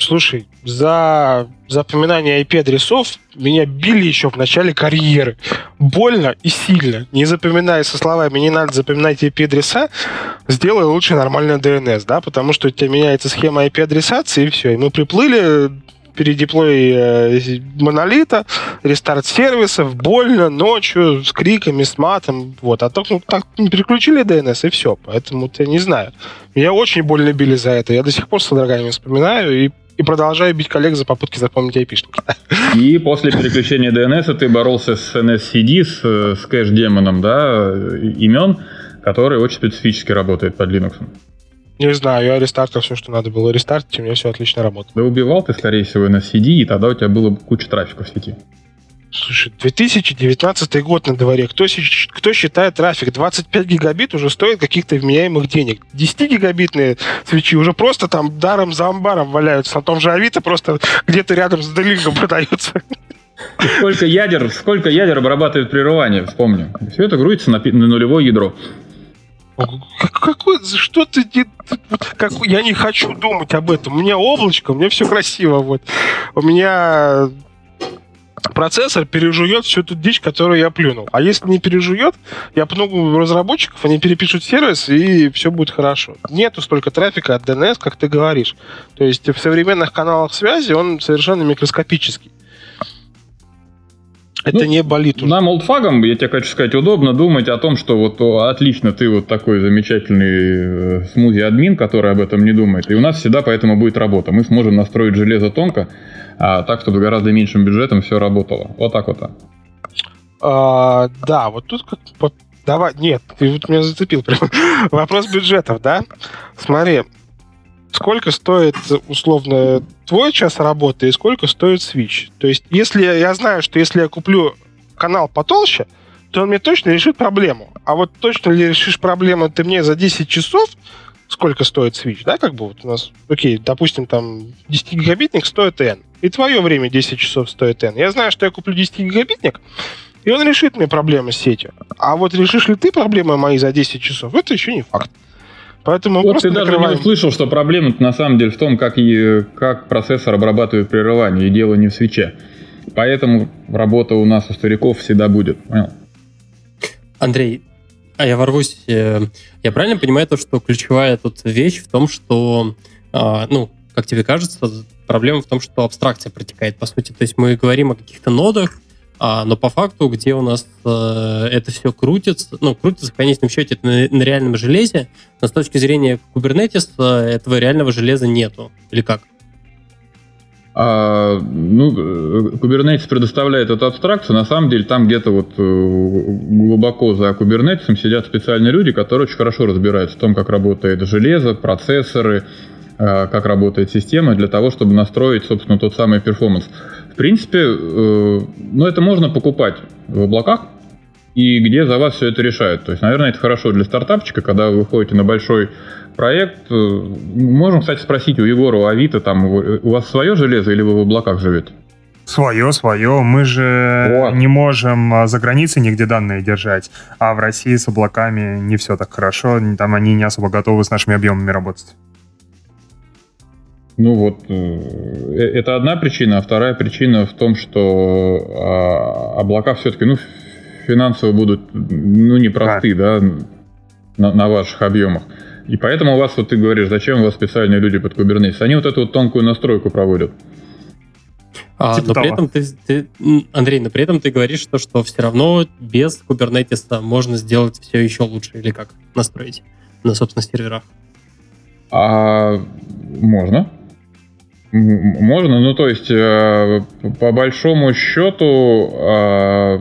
Слушай, за запоминание IP-адресов меня били еще в начале карьеры. Больно и сильно. Не запоминая со словами «не надо запоминать IP-адреса», сделай лучше нормальный DNS, да, потому что у тебя меняется схема IP-адресации, и все. И мы приплыли, передеплой э, монолита, рестарт сервисов, больно, ночью, с криками, с матом, вот. А так, ну, так переключили DNS, и все. Поэтому я не знаю. Меня очень больно били за это. Я до сих пор с содроганием вспоминаю, и и продолжаю бить коллег за попытки запомнить айпишники. И после переключения DNS ты боролся с NSCD, с, с кэш-демоном, да, имен, который очень специфически работает под Linux. Не знаю, я рестартил все, что надо было рестартить, и у меня все отлично работает. Да убивал ты, скорее всего, NSCD, и тогда у тебя было куча трафика в сети. Слушай, 2019 год на дворе. Кто, кто считает трафик? 25 гигабит уже стоит каких-то вменяемых денег. 10 гигабитные свечи уже просто там даром за амбаром валяются. На том же Авито просто где-то рядом с Делингом продаются. Сколько ядер, сколько ядер обрабатывает прерывание, вспомню. Все это грузится на, на нулевое ядро. Какой, что ты, как, я не хочу думать об этом. У меня облачко, у меня все красиво. Вот. У меня процессор пережует всю ту дичь, которую я плюнул. А если не пережует, я пну разработчиков, они перепишут сервис, и все будет хорошо. Нету столько трафика от DNS, как ты говоришь. То есть в современных каналах связи он совершенно микроскопический. Это ну, не болит уже. Нам, олдфагам, я тебе хочу сказать, удобно думать о том, что вот о, отлично, ты вот такой замечательный э, смузи-админ, который об этом не думает, и у нас всегда поэтому будет работа. Мы сможем настроить железо тонко, а, так, чтобы гораздо меньшим бюджетом все работало. Вот так вот. А, да, вот тут как... Вот, давай, нет, ты вот меня зацепил прям. Вопрос бюджетов, да? Смотри, сколько стоит условно твой час работы и сколько стоит Switch. То есть, если я знаю, что если я куплю канал потолще, то он мне точно решит проблему. А вот точно ли решишь проблему ты мне за 10 часов, сколько стоит свич, да, как бы вот у нас, окей, допустим, там 10 гигабитник стоит N, и твое время 10 часов стоит N. Я знаю, что я куплю 10 гигабитник, и он решит мне проблемы с сетью. А вот решишь ли ты проблемы мои за 10 часов, это еще не факт. Поэтому вот ты даже накрываем... не услышал, что проблема на самом деле в том, как, и, как процессор обрабатывает прерывание, и дело не в свече. Поэтому работа у нас у стариков всегда будет. Понял? Андрей, а я ворвусь. Э, я правильно понимаю то, что ключевая тут вещь в том, что, а, ну, как тебе кажется, проблема в том, что абстракция протекает, по сути. То есть мы говорим о каких-то нодах, а, но по факту, где у нас э, это все крутится, ну, крутится в конечном счете это на, на реальном железе, но с точки зрения Kubernetes э, этого реального железа нету. Или как? А, ну, Kubernetes предоставляет эту абстракцию. На самом деле, там где-то вот э, глубоко за Kubernetes сидят специальные люди, которые очень хорошо разбираются в том, как работает железо, процессоры, э, как работает система, для того, чтобы настроить, собственно, тот самый перформанс. В принципе, э, ну, это можно покупать в облаках, и где за вас все это решают. То есть, наверное, это хорошо для стартапчика, когда вы выходите на большой проект. Э, можем, кстати, спросить у Егора, у Авито, там, у вас свое железо или вы в облаках живете? Свое, свое. Мы же вот. не можем а, за границей нигде данные держать, а в России с облаками не все так хорошо, там они не особо готовы с нашими объемами работать. Ну вот, э, э, это одна причина, а вторая причина в том, что а, облака все-таки, ну, финансово будут, ну, непросты, да, да на, на ваших объемах. И поэтому у вас, вот ты говоришь, зачем у вас специальные люди под Kubernetes? Они вот эту вот тонкую настройку проводят. А, типа но того. при этом ты, ты, Андрей, но при этом ты говоришь, что, что все равно без Kubernetes можно сделать все еще лучше, или как настроить на, собственно, серверах? А, можно. Можно, ну то есть, э, по большому счету, э,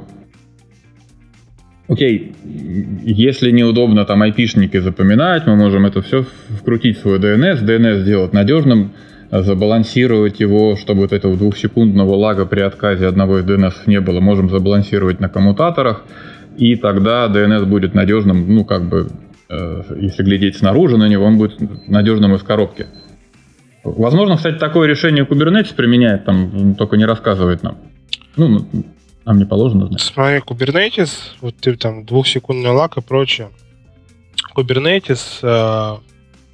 Окей, если неудобно там айпишники запоминать, мы можем это все вкрутить в свой DNS, DNS сделать надежным, забалансировать его, чтобы вот этого двухсекундного лага при отказе одного из DNS не было. Можем забалансировать на коммутаторах, и тогда DNS будет надежным, ну, как бы, э, если глядеть снаружи на него, он будет надежным из коробки. Возможно, кстати, такое решение Kubernetes применяет, там, только не рассказывает нам. Ну, нам не положено знать. Смотри, Kubernetes, вот ты там двухсекундный лак и прочее. Kubernetes э,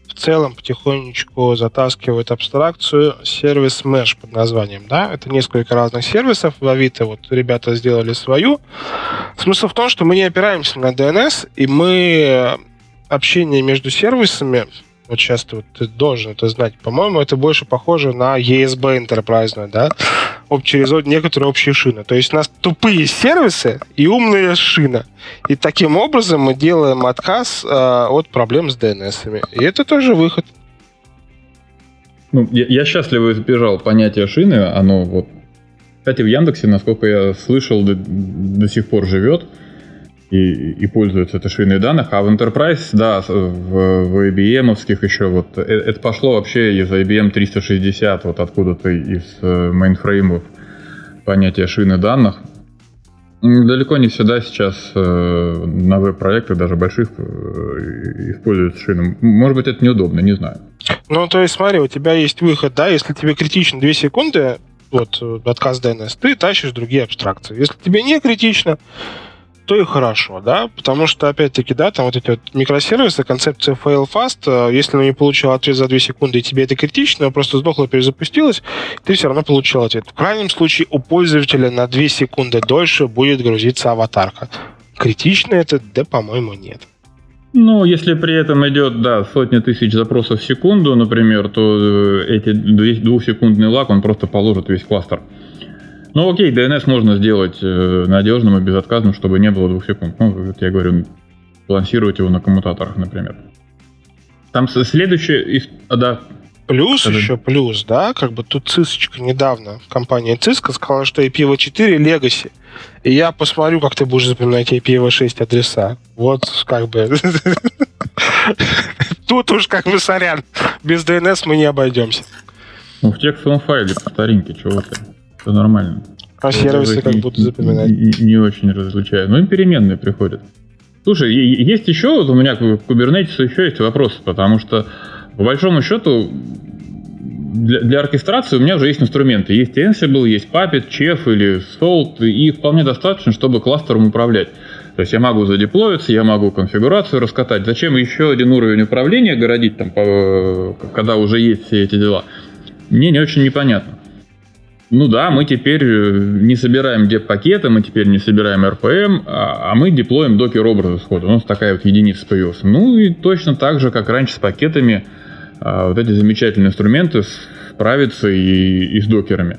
в целом потихонечку затаскивает абстракцию сервис Mesh под названием, да? Это несколько разных сервисов. В Авито вот ребята сделали свою. Смысл в том, что мы не опираемся на DNS, и мы общение между сервисами вот сейчас ты, вот, ты должен это знать. По-моему, это больше похоже на ESB Enterprise, да? через некоторые общие шины. То есть у нас тупые сервисы и умная шина. И таким образом мы делаем отказ э, от проблем с DNS. И это тоже выход. Ну, я, я счастливо избежал понятия шины. Оно вот... Кстати, в Яндексе, насколько я слышал, до, до сих пор живет и, и пользуются этой шиной данных. А в Enterprise, да, в, в IBM еще вот, э, это пошло вообще из IBM 360, вот откуда-то из э, мейнфреймов понятие шины данных. Далеко не всегда сейчас э, на веб-проектах, даже больших, используют шины. Может быть, это неудобно, не знаю. Ну, то есть, смотри, у тебя есть выход, да, если тебе критично 2 секунды, вот, отказ DNS, ты тащишь другие абстракции. Если тебе не критично, то и хорошо, да, потому что, опять-таки, да, там вот эти вот микросервисы, концепция fail fast, э, если не получил ответ за 2 секунды, и тебе это критично, просто сдохло, перезапустилось, ты все равно получил ответ. В крайнем случае у пользователя на 2 секунды дольше будет грузиться аватарка. Критично это, да, по-моему, нет. Ну, если при этом идет, да, сотни тысяч запросов в секунду, например, то э, эти двухсекундный лак, он просто положит весь кластер. Ну окей, DNS можно сделать э, надежным и безотказным, чтобы не было двух секунд. Ну, вот я говорю, балансировать его на коммутаторах, например. Там следующее... А, да, Плюс Когда... еще плюс, да, как бы тут Цисочка недавно, компания Циска сказала, что IPv4 Legacy. И я посмотрю, как ты будешь запоминать IPv6 адреса. Вот как бы... Тут уж как бы сорян. Без DNS мы не обойдемся. Ну, в текстовом файле по старинке, чего ты. Все нормально. А сервисы как будут запоминать? Не, не очень различаю. Ну, им переменные приходят. Слушай, есть еще, вот у меня к Kubernetes еще есть вопрос, потому что, по большому счету, для, для оркестрации у меня уже есть инструменты. Есть Ansible, есть Puppet, Chef или Salt, и вполне достаточно, чтобы кластером управлять. То есть я могу задеплоиться, я могу конфигурацию раскатать. Зачем еще один уровень управления городить, там, когда уже есть все эти дела? Мне не очень непонятно. Ну да, мы теперь э, не собираем деп-пакеты, мы теперь не собираем RPM, а, а мы деплоим докер образы сходу. У нас такая вот единица появилась. Ну и точно так же, как раньше с пакетами, а, вот эти замечательные инструменты справятся и, и с докерами.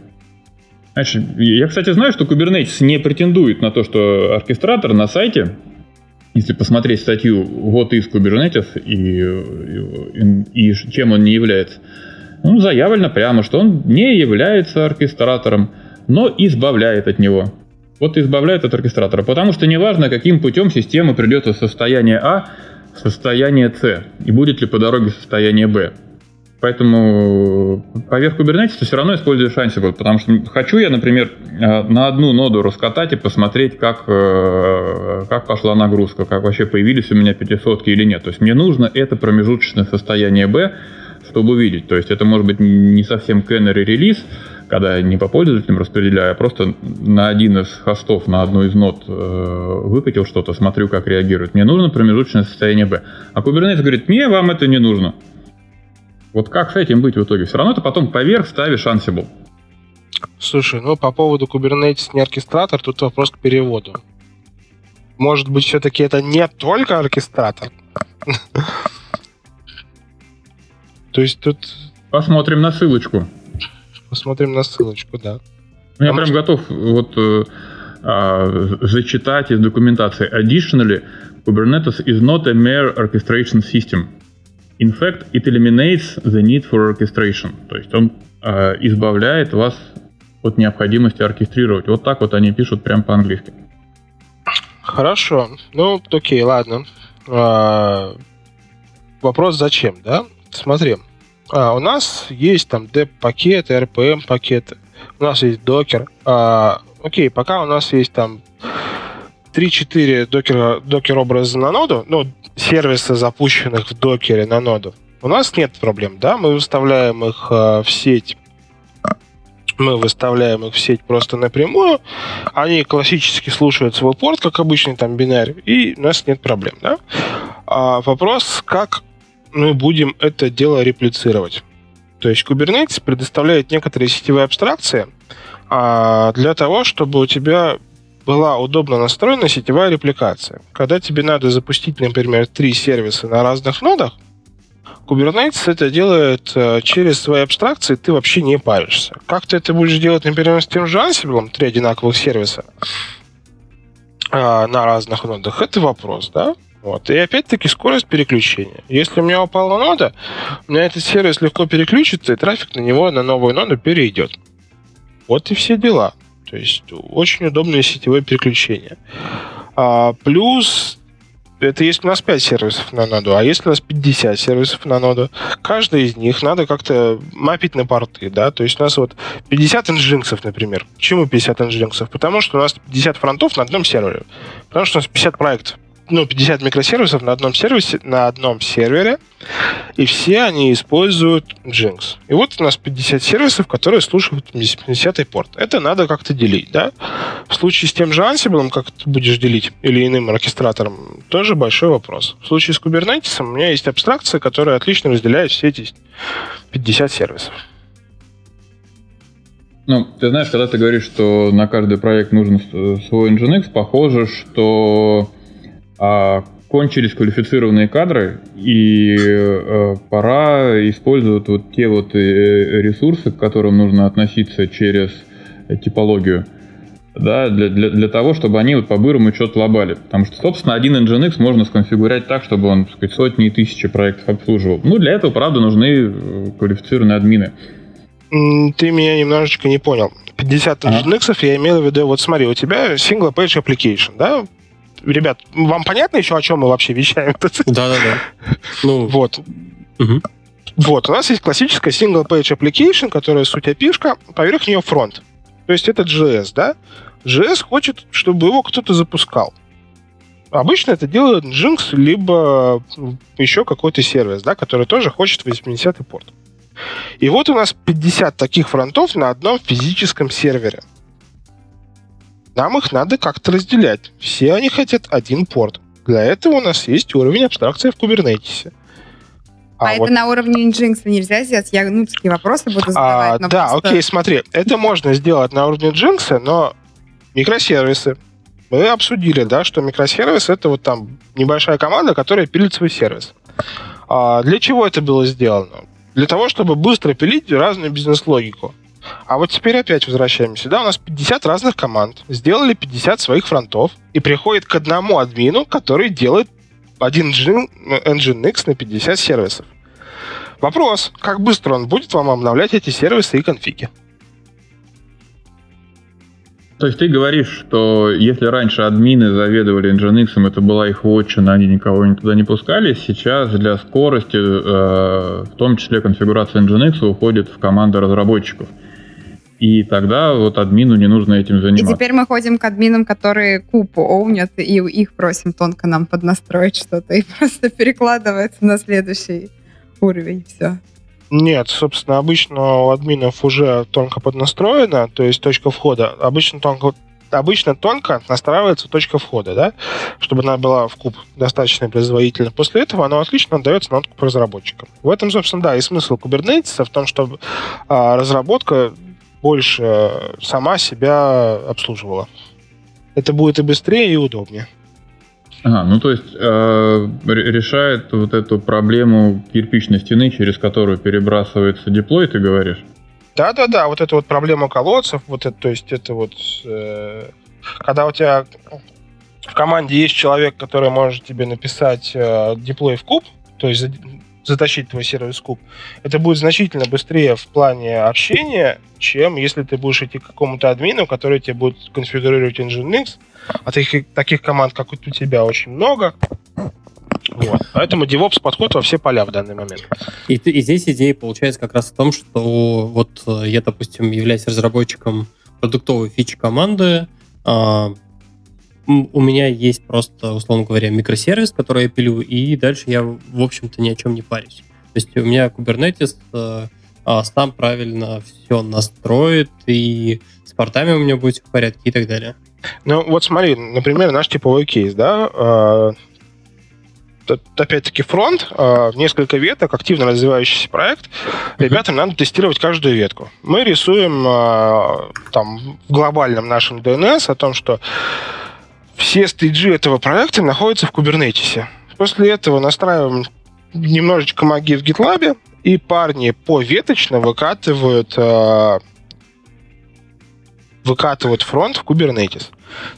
Значит, я, кстати, знаю, что Kubernetes не претендует на то, что оркестратор на сайте, если посмотреть статью вот из Kubernetes и, и, и чем он не является, ну, заявлено прямо, что он не является оркестратором, но избавляет от него. Вот избавляет от оркестратора, потому что неважно, каким путем система придет из состояния А в состояние С, и будет ли по дороге состояние Б. Поэтому поверх Kubernetes ты все равно используешь Ansible, потому что хочу я, например, э, на одну ноду раскатать и посмотреть, как, э, как пошла нагрузка, как вообще появились у меня пятисотки или нет. То есть мне нужно это промежуточное состояние B, чтобы увидеть. То есть это может быть не совсем canary релиз, когда не по пользователям распределяю, а просто на один из хостов, на одну из нод э, выкатил что-то, смотрю, как реагирует. Мне нужно промежуточное состояние B. А Kubernetes говорит, мне вам это не нужно. Вот как с этим быть в итоге? Все равно ты потом поверх ставишь Ansible. Слушай, ну по поводу Kubernetes не оркестратор, тут вопрос к переводу. Может быть, все-таки это не только оркестратор? То есть тут... Посмотрим на ссылочку. Посмотрим на ссылочку, да. Ну, я прям готов вот э, а, зачитать из документации. Additionally, Kubernetes is not a mere orchestration system. In fact, it eliminates the need for orchestration. То есть он э, избавляет вас от необходимости оркестрировать. Вот так вот они пишут прям по-английски. Хорошо. Ну, окей, ладно. А, вопрос зачем, да? Смотри. А, у нас есть там деп-пакеты, RPM-пакеты. У нас есть докер. А, окей, пока у нас есть там 3-4 докер, докер образа на ноду, ну, сервисы, запущенных в докере на ноду, у нас нет проблем, да, мы выставляем их э, в сеть мы выставляем их в сеть просто напрямую, они классически слушают свой порт, как обычный там бинарь, и у нас нет проблем, да? А вопрос, как мы будем это дело реплицировать. То есть Kubernetes предоставляет некоторые сетевые абстракции а, для того, чтобы у тебя была удобно настроена сетевая репликация. Когда тебе надо запустить, например, три сервиса на разных нодах, Kubernetes это делает э, через свои абстракции, ты вообще не паришься. Как ты это будешь делать, например, с тем же Ansible, три одинаковых сервиса э, на разных нодах, это вопрос, да? Вот. И опять-таки скорость переключения. Если у меня упала нода, у меня этот сервис легко переключится, и трафик на него, на новую ноду перейдет. Вот и все дела. То есть очень удобное сетевое переключение. А, плюс это если у нас 5 сервисов на ноду, а если у нас 50 сервисов на ноду, каждый из них надо как-то мапить на порты, да, то есть у нас вот 50 nginx, например. Почему 50 nginx? Потому что у нас 50 фронтов на одном сервере. Потому что у нас 50 проектов ну, 50 микросервисов на одном сервисе, на одном сервере, и все они используют Jinx. И вот у нас 50 сервисов, которые слушают 50 порт. Это надо как-то делить, да? В случае с тем же Ansible, как ты будешь делить, или иным оркестратором, тоже большой вопрос. В случае с Kubernetes у меня есть абстракция, которая отлично разделяет все эти 50 сервисов. Ну, ты знаешь, когда ты говоришь, что на каждый проект нужен свой Nginx, похоже, что а кончились квалифицированные кадры, и э, пора использовать вот те вот э, ресурсы, к которым нужно относиться через типологию, да, для, для, для того, чтобы они вот по-бырому что-то лобали. Потому что, собственно, один Nginx можно сконфигурировать так, чтобы он, так сказать, сотни и тысячи проектов обслуживал. Ну, для этого, правда, нужны э, квалифицированные админы. Ты меня немножечко не понял. 50 Nginx а? я имел в виду, вот смотри, у тебя single page application, да, ребят, вам понятно еще, о чем мы вообще вещаем? Да-да-да. Ну, вот. Угу. Вот, у нас есть классическая single-page application, которая суть API, поверх нее фронт. То есть это JS, да? JS хочет, чтобы его кто-то запускал. Обычно это делает Jinx, либо еще какой-то сервис, да, который тоже хочет 80-й порт. И вот у нас 50 таких фронтов на одном физическом сервере. Нам их надо как-то разделять. Все они хотят один порт. Для этого у нас есть уровень абстракции в Kubernetes. А, а вот... это на уровне Nginx нельзя сделать? Я нубские вопросы буду задавать. А, да, просто... окей, смотри. Это можно сделать на уровне Nginx, но микросервисы. Мы обсудили, да, что микросервис это вот там небольшая команда, которая пилит свой сервис. А для чего это было сделано? Для того, чтобы быстро пилить разную бизнес-логику. А вот теперь опять возвращаемся. Да, у нас 50 разных команд, сделали 50 своих фронтов, и приходит к одному админу, который делает один Nginx на 50 сервисов. Вопрос, как быстро он будет вам обновлять эти сервисы и конфиги? То есть ты говоришь, что если раньше админы заведовали Nginx, это была их вотчина, они никого туда не пускали, сейчас для скорости, э, в том числе конфигурация Nginx, уходит в команды разработчиков. И тогда вот админу не нужно этим заниматься. И теперь мы ходим к админам, которые купу оунят, и их просим тонко нам поднастроить что-то, и просто перекладывается на следующий уровень. Все. Нет, собственно, обычно у админов уже тонко поднастроено, то есть точка входа. Обычно тонко, обычно тонко настраивается точка входа, да, чтобы она была в куб достаточно производительна. После этого она отлично отдается на откуп разработчикам. В этом, собственно, да, и смысл Kubernetes в том, чтобы а, разработка больше сама себя обслуживала. Это будет и быстрее, и удобнее. Ага, ну то есть э, решает вот эту проблему кирпичной стены, через которую перебрасывается диплой, ты говоришь? Да-да-да, вот эту вот проблему колодцев, вот это, то есть это вот, э, когда у тебя в команде есть человек, который может тебе написать э, диплой в куб, то есть затащить твой сервис куб, это будет значительно быстрее в плане общения, чем если ты будешь идти к какому-то админу, который тебе будет конфигурировать Nginx, а таких, таких команд, как у тебя, очень много. Вот. Поэтому DevOps подход во все поля в данный момент. И, и здесь идея получается как раз в том, что вот э, я, допустим, являюсь разработчиком продуктовой фичи команды, а, у меня есть просто, условно говоря, микросервис, который я пилю, и дальше я, в общем-то, ни о чем не парюсь. То есть у меня Kubernetes э, а, сам правильно все настроит, и с портами у меня будет все в порядке и так далее. Ну, вот смотри, например, наш типовой кейс, да, э, опять-таки фронт, э, несколько веток, активно развивающийся проект. Ребятам надо тестировать каждую ветку. Мы рисуем э, там в глобальном нашем DNS о том, что все стейджи этого проекта находятся в Кубернетисе. После этого настраиваем немножечко магии в GitLab, и парни поветочно выкатывают э, выкатывают фронт в Kubernetes.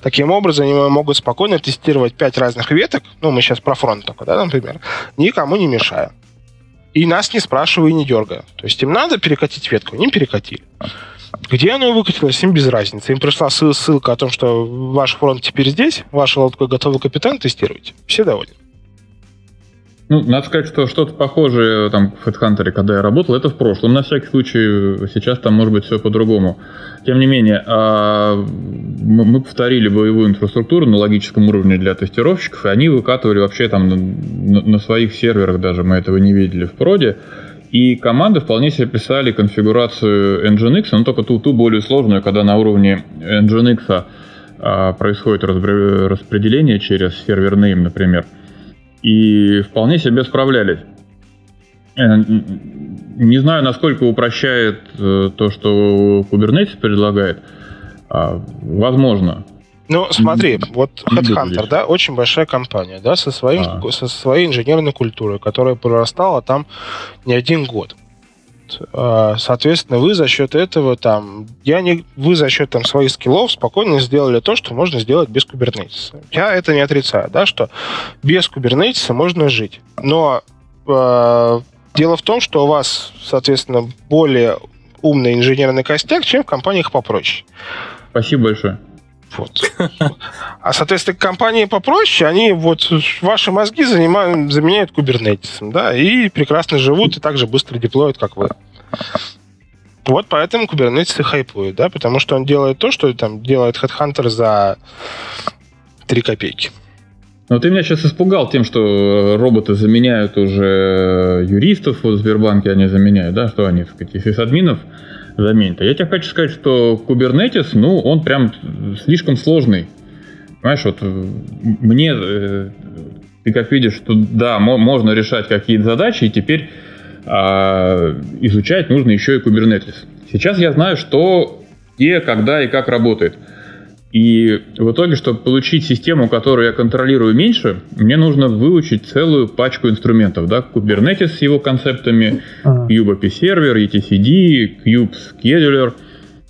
Таким образом, они могут спокойно тестировать пять разных веток, ну, мы сейчас про фронт только, да, например, никому не мешая. И нас не спрашивая и не дергая. То есть им надо перекатить ветку, они перекатили. Где оно выкатилось, им без разницы. Им пришла ссылка о том, что ваш фронт теперь здесь, ваш лодка готовый капитан, тестируйте. Все довольны. Ну, надо сказать, что что-то похожее там в HeadHunter, когда я работал, это в прошлом. На всякий случай, сейчас там может быть все по-другому. Тем не менее, а, мы повторили боевую инфраструктуру на логическом уровне для тестировщиков, и они выкатывали вообще там на своих серверах даже, мы этого не видели в проде, и команды вполне себе писали конфигурацию Nginx, но только ту, ту более сложную, когда на уровне Nginx а, происходит распределение через сервер например. И вполне себе справлялись. Э, не знаю, насколько упрощает э, то, что Kubernetes предлагает. А, возможно. Ну, смотри, вот Headhunter, да, очень большая компания, да, со, своим, а. со своей инженерной культурой, которая прорастала там не один год. А, соответственно, вы за счет этого там, я не, вы за счет там своих скиллов спокойно сделали то, что можно сделать без Kubernetes. Я это не отрицаю, да, что без Kubernetes можно жить. Но э, дело в том, что у вас, соответственно, более умный инженерный костяк, чем в компаниях попроще. Спасибо большое. Вот. А, соответственно, компании попроще, они вот ваши мозги занимают, заменяют кубернетисом, да, и прекрасно живут и так же быстро деплоят, как вы. Вот поэтому Kubernetes и хайпует, да, потому что он делает то, что там делает Headhunter за 3 копейки. Но ты меня сейчас испугал тем, что роботы заменяют уже юристов вот в Сбербанке, они заменяют, да, что они, так сказать, админов заменят. А я тебе хочу сказать, что Kubernetes, ну, он прям слишком сложный. Понимаешь, вот мне, э, ты как видишь, что да, можно решать какие-то задачи, и теперь а, изучать нужно еще и Kubernetes. Сейчас я знаю, что где, когда и как работает. И в итоге, чтобы получить систему, которую я контролирую меньше, мне нужно выучить целую пачку инструментов. Да? Kubernetes с его концептами, Cube API сервер, etcd, Cube Scheduler –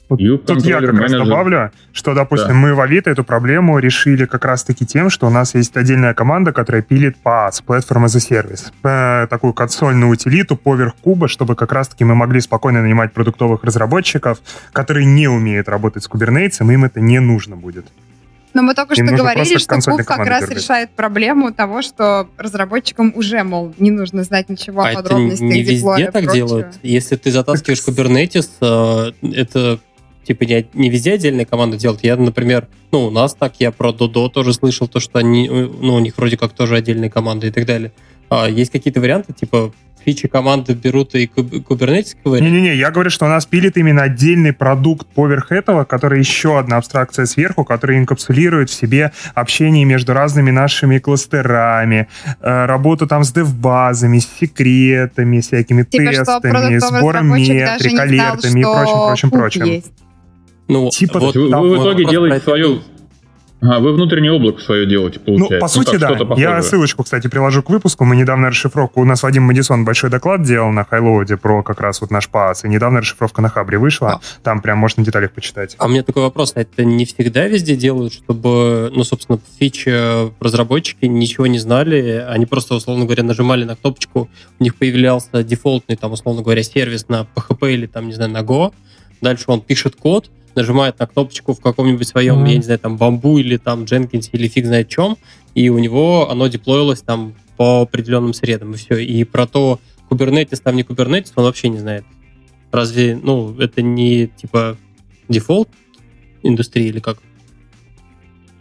вот тут я как раз добавлю, что, допустим, да. мы в Авито эту проблему решили как раз-таки тем, что у нас есть отдельная команда, которая пилит PaaS, Platform as a Service, э, такую консольную утилиту поверх куба, чтобы как раз-таки мы могли спокойно нанимать продуктовых разработчиков, которые не умеют работать с Kubernetes, им это не нужно будет. Но мы только им что говорили, что Куб как раз держать. решает проблему того, что разработчикам уже, мол, не нужно знать ничего а о подробностях это не везде так делают. Если ты затаскиваешь Kubernetes, э, это типа не, не везде отдельные команды делают. Я, например, ну, у нас так, я про Dodo тоже слышал, то, что они, э, ну, у них вроде как тоже отдельные команды и так далее. А есть какие-то варианты, типа фичи команды берут и Kubernetes Не-не-не, я говорю, что у нас пилит именно отдельный продукт поверх этого, который еще одна абстракция сверху, которая инкапсулирует в себе общение между разными нашими кластерами, э, работу там с девбазами, с секретами, всякими типа, тестами, сбором метрик, алертами и прочим, прочим, прочим. Есть. Ну, типа, вот, вы, вы в итоге делаете свою а, вы внутреннее облако свое делаете, получается. Ну, по сути, ну, да. Я ссылочку, кстати, приложу к выпуску. Мы недавно расшифровку... У нас Вадим Мадисон большой доклад делал на Хайлоуде про как раз вот наш ПАС. И недавно расшифровка на Хабре вышла. А. Там прям можно деталях почитать. А у меня такой вопрос. А это не всегда везде делают, чтобы, ну, собственно, фичи разработчики ничего не знали. Они просто, условно говоря, нажимали на кнопочку. У них появлялся дефолтный, там, условно говоря, сервис на PHP или, там, не знаю, на Go. Дальше он пишет код, нажимает на кнопочку в каком-нибудь своем, mm-hmm. я не знаю, там, бамбу или там Jenkins или фиг знает чем, и у него оно деплоилось там по определенным средам, и все. И про то, Kubernetes там не Kubernetes, он вообще не знает. Разве, ну, это не, типа, дефолт индустрии или как?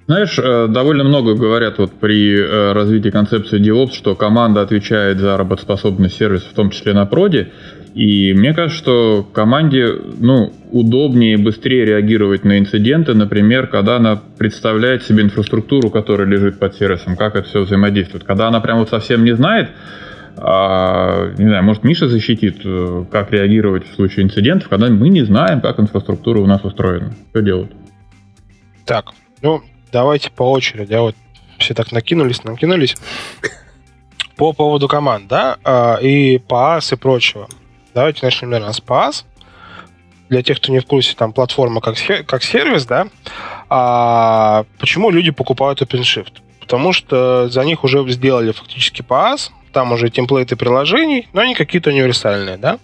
Знаешь, э, довольно много говорят вот при э, развитии концепции DevOps, что команда отвечает за работоспособность сервиса, в том числе на проде, и мне кажется, что команде ну, удобнее и быстрее реагировать на инциденты, например, когда она представляет себе инфраструктуру, которая лежит под сервисом, как это все взаимодействует. Когда она прям вот совсем не знает, а, не знаю, может, Миша защитит, э, как реагировать в случае инцидентов, когда мы не знаем, как инфраструктура у нас устроена. Что делать? Так, ну, давайте по очереди. А вот все так накинулись, накинулись. По поводу команд, да, а, и ПАС и прочего. Давайте начнем, наверное, с PaaS. Для тех, кто не в курсе, там платформа как, как сервис, да. А почему люди покупают OpenShift? Потому что за них уже сделали фактически PaaS, там уже темплейты приложений, но они какие-то универсальные, да.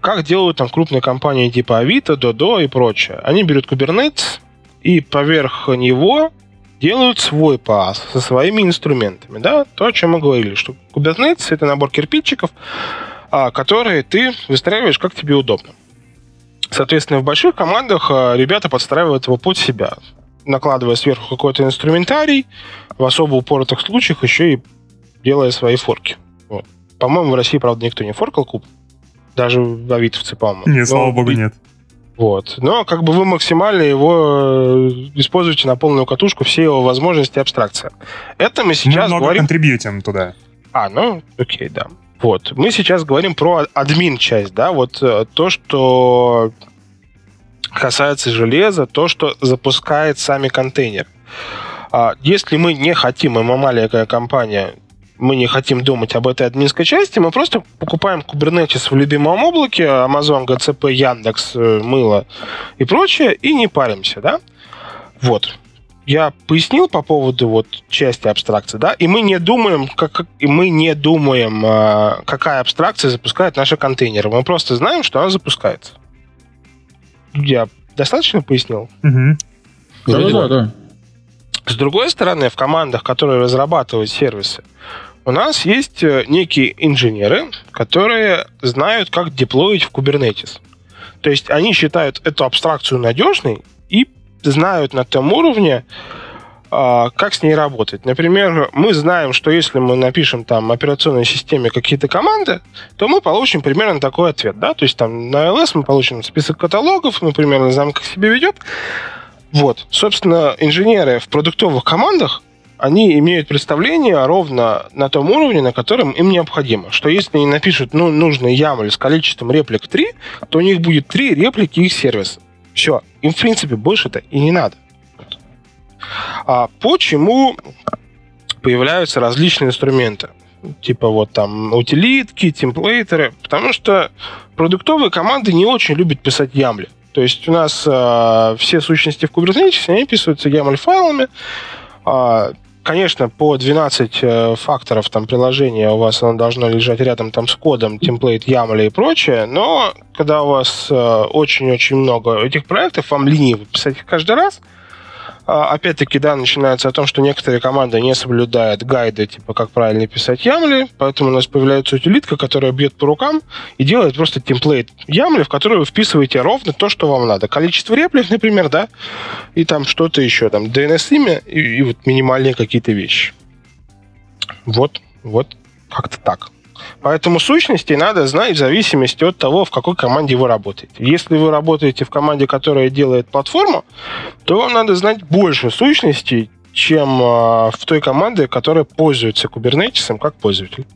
Как делают там крупные компании типа Авито, Dodo и прочее? Они берут Kubernetes и поверх него делают свой PaaS со своими инструментами, да, то, о чем мы говорили, что Kubernetes — это набор кирпичиков, которые ты выстраиваешь как тебе удобно. Соответственно, в больших командах а, ребята подстраивают его под себя, накладывая сверху какой-то инструментарий, в особо упоротых случаях еще и делая свои форки. Вот. По-моему, в России, правда, никто не форкал куб. Даже авитовцы, по-моему. Нет, слава богу, нет. Вот. Но как бы вы максимально его э, используете на полную катушку, все его возможности абстракция. Это мы сейчас мы много говорим... контрибьютим туда. А, ну, окей, да. Вот. Мы сейчас говорим про админ часть, да, вот э, то, что касается железа, то, что запускает сами контейнеры. А если мы не хотим, мы маленькая компания, мы не хотим думать об этой админской части, мы просто покупаем Kubernetes в любимом облаке, Amazon, GCP, Яндекс, э, Мыло и прочее, и не паримся, да? Вот я пояснил по поводу вот части абстракции, да, и мы не думаем, как, и мы не думаем, а, какая абстракция запускает наши контейнеры. Мы просто знаем, что она запускается. Я достаточно пояснил? Угу. Да, да, да. С другой стороны, в командах, которые разрабатывают сервисы, у нас есть э, некие инженеры, которые знают, как деплоить в Kubernetes. То есть они считают эту абстракцию надежной знают на том уровне, а, как с ней работать. Например, мы знаем, что если мы напишем там операционной системе какие-то команды, то мы получим примерно такой ответ. Да? То есть там на iOS мы получим список каталогов, мы примерно знаем, как себя ведет. Вот. Собственно, инженеры в продуктовых командах они имеют представление ровно на том уровне, на котором им необходимо. Что если они напишут ну, нужный YAML с количеством реплик 3, то у них будет 3 реплики их сервиса. Все. Им, в принципе, больше-то и не надо. А почему появляются различные инструменты? Типа вот там утилитки, темплейтеры. Потому что продуктовые команды не очень любят писать ямли. То есть у нас э, все сущности в Kubernetes, они описываются YAML файлами. Э, конечно, по 12 э, факторов там приложения у вас оно должно лежать рядом там с кодом, темплейт, YAML и прочее, но когда у вас э, очень-очень много этих проектов, вам лениво писать их каждый раз, опять-таки, да, начинается о том, что некоторые команды не соблюдают гайды, типа, как правильно писать ямли, поэтому у нас появляется утилитка, которая бьет по рукам и делает просто темплейт ямли, в который вы вписываете ровно то, что вам надо. Количество реплик, например, да, и там что-то еще, там, DNS-имя и, и вот минимальные какие-то вещи. Вот, вот как-то так. Поэтому сущности надо знать в зависимости от того, в какой команде вы работаете. Если вы работаете в команде, которая делает платформу, то вам надо знать больше сущностей, чем э, в той команде, которая пользуется Kubernetes как пользователь.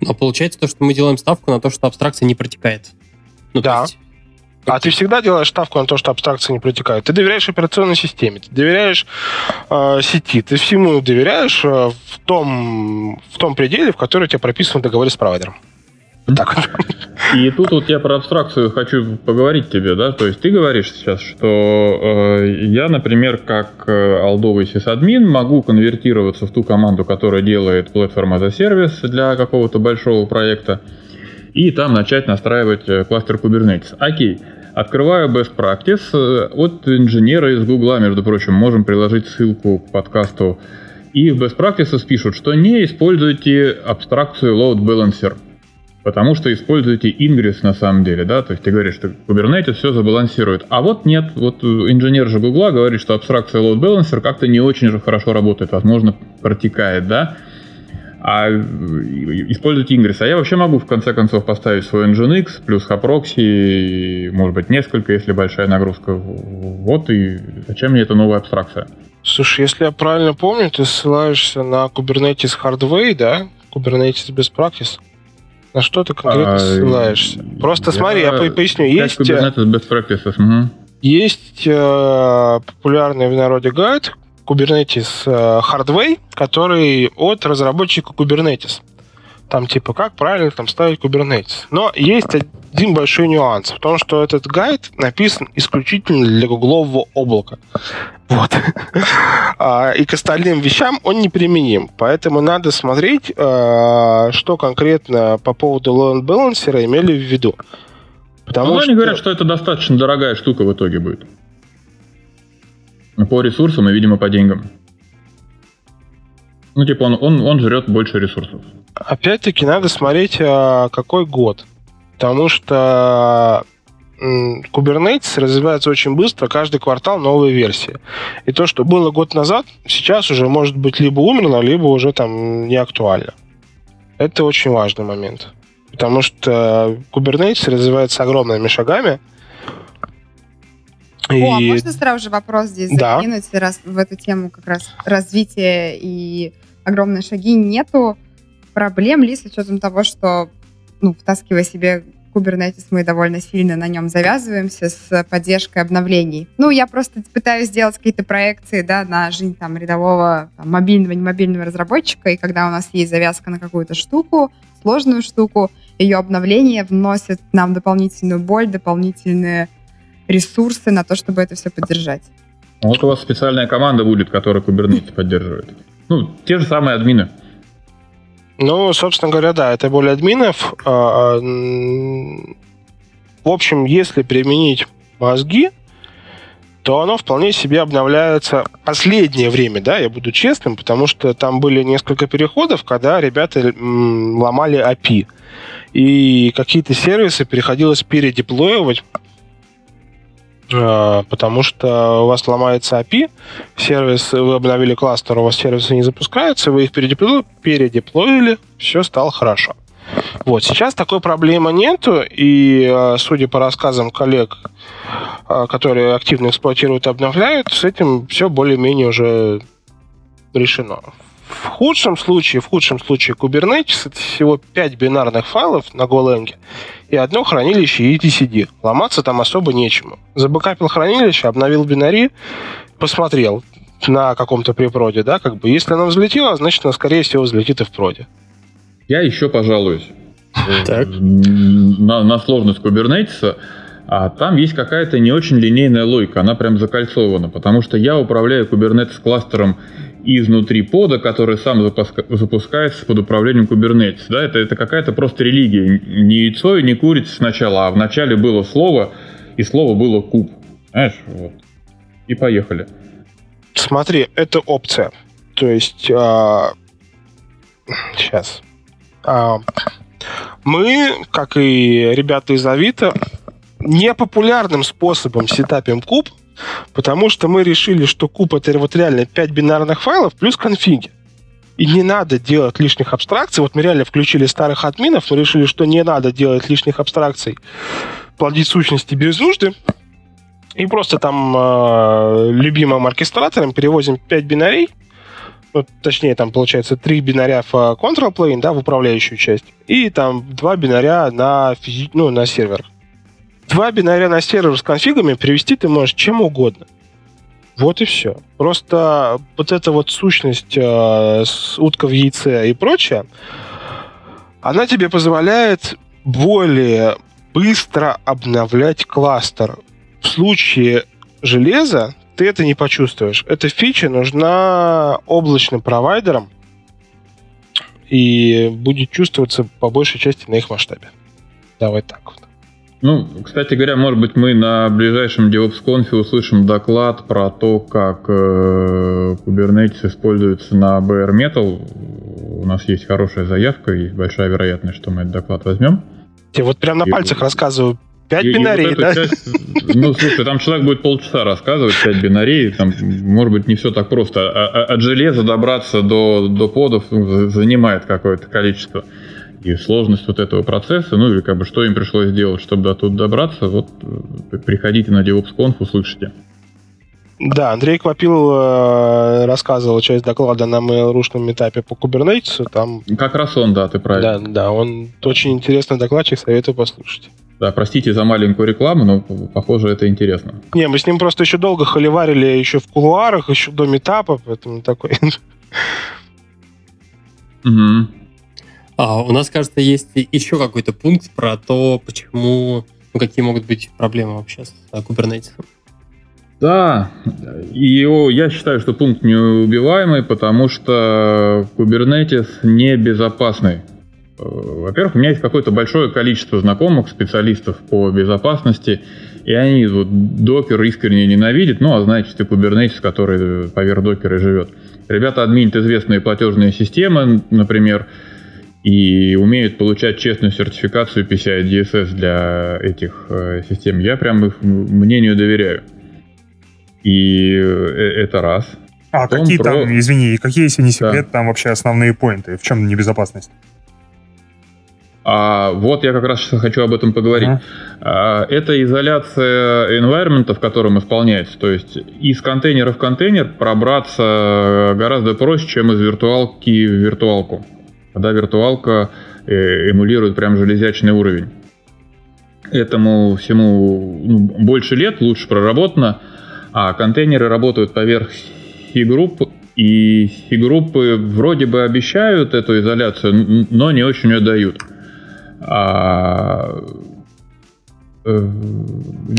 Но получается то, что мы делаем ставку на то, что абстракция не протекает. Ну, да. Есть а ты всегда делаешь ставку на то, что абстракции не протекают. Ты доверяешь операционной системе, ты доверяешь э, сети, ты всему доверяешь э, в, том, в том пределе, в который у тебя прописан в договоре с провайдером. Так. И тут вот я про абстракцию хочу поговорить тебе, да, то есть ты говоришь сейчас, что э, я, например, как э, алдовый сисадмин могу конвертироваться в ту команду, которая делает as a Service для какого-то большого проекта, и там начать настраивать э, кластер Kubernetes. Окей. Открываю Best Practice э, от инженера из Гугла, между прочим. Можем приложить ссылку к подкасту. И в Best Practices пишут, что не используйте абстракцию Load Balancer, потому что используете Ingress на самом деле, да, то есть ты говоришь, что Kubernetes все забалансирует. А вот нет, вот инженер же Гугла говорит, что абстракция Load Balancer как-то не очень же хорошо работает, возможно, протекает, да а использовать Ingress. А я вообще могу в конце концов поставить свой Nginx плюс Haproxy, может быть, несколько, если большая нагрузка. Вот и зачем мне эта новая абстракция? Слушай, если я правильно помню, ты ссылаешься на Kubernetes Hardway, да? Kubernetes Best Practice. На что ты конкретно а, ссылаешься? Просто я... смотри, я поясню. Есть, Kubernetes Best Practices. Угу. Есть э, популярный в народе гайд Kubernetes э, Hardway, который от разработчика Kubernetes. Там типа как правильно там ставить Kubernetes. Но есть один большой нюанс в том, что этот гайд написан исключительно для гуглового облака. Вот. А, и к остальным вещам он не применим. Поэтому надо смотреть, э, что конкретно по поводу load balancer имели в виду. Потому ну, что... они говорят, что это достаточно дорогая штука в итоге будет. По ресурсам и, видимо, по деньгам. Ну, типа, он, он, он жрет больше ресурсов. Опять-таки, надо смотреть, а, какой год. Потому что Kubernetes развивается очень быстро, каждый квартал новые версии. И то, что было год назад, сейчас уже может быть либо умерло, либо уже там не актуально. Это очень важный момент. Потому что Kubernetes развивается огромными шагами, и... О, а можно сразу же вопрос здесь да. закинуть, раз в эту тему как раз развития и огромные шаги нету проблем ли с учетом того, что, ну, втаскивая себе Kubernetes, мы довольно сильно на нем завязываемся с поддержкой обновлений. Ну, я просто пытаюсь сделать какие-то проекции, да, на жизнь там рядового там, мобильного, немобильного разработчика, и когда у нас есть завязка на какую-то штуку, сложную штуку, ее обновление вносит нам дополнительную боль, дополнительные ресурсы на то, чтобы это все поддержать. Вот у вас специальная команда будет, которая Kubernetes поддерживает. Ну, те же самые админы. Ну, собственно говоря, да, это более админов. А, а, в общем, если применить мозги, то оно вполне себе обновляется последнее время, да, я буду честным, потому что там были несколько переходов, когда ребята ломали API. И какие-то сервисы приходилось передеплоивать А, потому что у вас ломается API, сервис, вы обновили кластер, у вас сервисы не запускаются, вы их передеплоили, все стало хорошо. Вот, сейчас такой проблемы нету, и а, судя по рассказам коллег, а, которые активно эксплуатируют и обновляют, с этим все более-менее уже решено. В худшем случае, в худшем случае Kubernetes это всего 5 бинарных файлов на Golang и одно хранилище etcd. Ломаться там особо нечему. Забэкапил хранилище, обновил бинари, посмотрел на каком-то препроде, да, как бы. Если оно взлетело, значит, оно, скорее всего, взлетит и в проде. Я еще пожалуюсь. Так. На, на сложность Kubernetes. А там есть какая-то не очень линейная логика, она прям закольцована, потому что я управляю Kubernetes кластером изнутри пода, который сам запуска, запускается под управлением Kubernetes. Да, это, это какая-то просто религия. Не яйцо и не курица сначала, а вначале было слово, и слово было куб. Знаешь, вот. И поехали. Смотри, это опция. То есть, а... сейчас. А... Мы, как и ребята из Авито, непопулярным способом сетапим куб – Потому что мы решили, что куб это вот реально 5 бинарных файлов плюс конфиги. И не надо делать лишних абстракций. Вот мы реально включили старых админов, мы решили, что не надо делать лишних абстракций, плодить сущности без нужды. И просто там э, любимым оркестратором перевозим 5 бинарей, ну, точнее, там получается 3 бинаря в control plane, да, в управляющую часть, и там 2 бинаря на, физи... ну, на сервер два бинаря на сервер с конфигами перевести ты можешь чем угодно. Вот и все. Просто вот эта вот сущность э, с утка в яйце и прочее, она тебе позволяет более быстро обновлять кластер. В случае железа ты это не почувствуешь. Эта фича нужна облачным провайдерам и будет чувствоваться по большей части на их масштабе. Давай так. Ну, кстати говоря, может быть, мы на ближайшем DevOps услышим доклад про то, как э, Kubernetes используется на Bare Metal. У нас есть хорошая заявка, и большая вероятность, что мы этот доклад возьмем. Я вот прям на и, пальцах рассказываю. Пять и, бинарей, и вот да? Часть, ну, слушай, там человек будет полчаса рассказывать, пять бинарей, там, может быть, не все так просто. А, а, от железа добраться до, до подов ну, занимает какое-то количество и сложность вот этого процесса, ну или как бы что им пришлось сделать, чтобы до тут добраться, вот э, приходите на DevOps.conf, услышите. Да, Андрей Квапил э, рассказывал часть доклада на mail.ru этапе по Kubernetes. Там... Как раз он, да, ты правильно. Да, да, он очень интересный докладчик, советую послушать. Да, простите за маленькую рекламу, но, похоже, это интересно. Не, мы с ним просто еще долго холиварили еще в кулуарах, еще до метапа, поэтому такой... Угу. А, у нас, кажется, есть еще какой-то пункт про то, почему, ну, какие могут быть проблемы вообще с Kubernetes. Да, и я считаю, что пункт неубиваемый, потому что Kubernetes не безопасный. Э, во-первых, у меня есть какое-то большое количество знакомых, специалистов по безопасности, и они вот докер искренне ненавидят, ну, а значит, и Kubernetes, который поверх докера живет. Ребята админят известные платежные системы, например, и умеют получать честную сертификацию PCI DSS для этих э, систем. Я прям их мнению доверяю. И э, это раз. А Потом какие про... там, извини, какие, если не секрет, да. там вообще основные поинты? В чем небезопасность? А вот я как раз хочу об этом поговорить. Uh-huh. Это изоляция environment, в котором исполняется. То есть из контейнера в контейнер пробраться гораздо проще, чем из виртуалки в виртуалку когда виртуалка э, эмулирует прям железячный уровень. Этому всему ну, больше лет, лучше проработано, а контейнеры работают поверх C-групп, и C-группы вроде бы обещают эту изоляцию, но не очень ее дают. А э,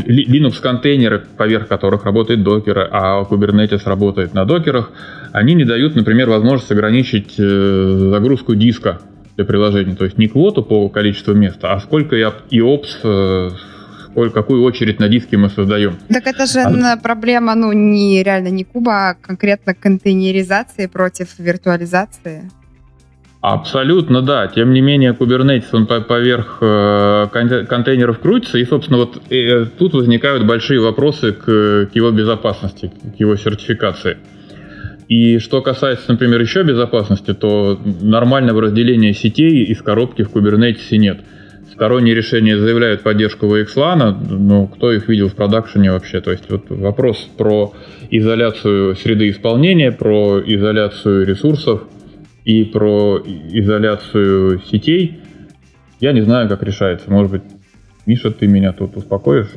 Linux-контейнеры, поверх которых работает докеры, а Kubernetes работает на докерах, они не дают, например, возможность ограничить э, загрузку диска для приложения. То есть не квоту по количеству места, а сколько и опс, э, сколько, какую очередь на диске мы создаем. Так это же а... проблема, ну, не реально не куба, а конкретно контейнеризации против виртуализации. Абсолютно, да. Тем не менее, Kubernetes, он поверх э, контейнеров крутится, и, собственно, вот э, тут возникают большие вопросы к, к его безопасности, к его сертификации. И что касается, например, еще безопасности, то нормального разделения сетей из коробки в Kubernetes нет. Сторонние решения заявляют поддержку VXLAN, но кто их видел в продакшене вообще? То есть вот вопрос про изоляцию среды исполнения, про изоляцию ресурсов – и про изоляцию сетей, я не знаю, как решается. Может быть, Миша, ты меня тут успокоишь?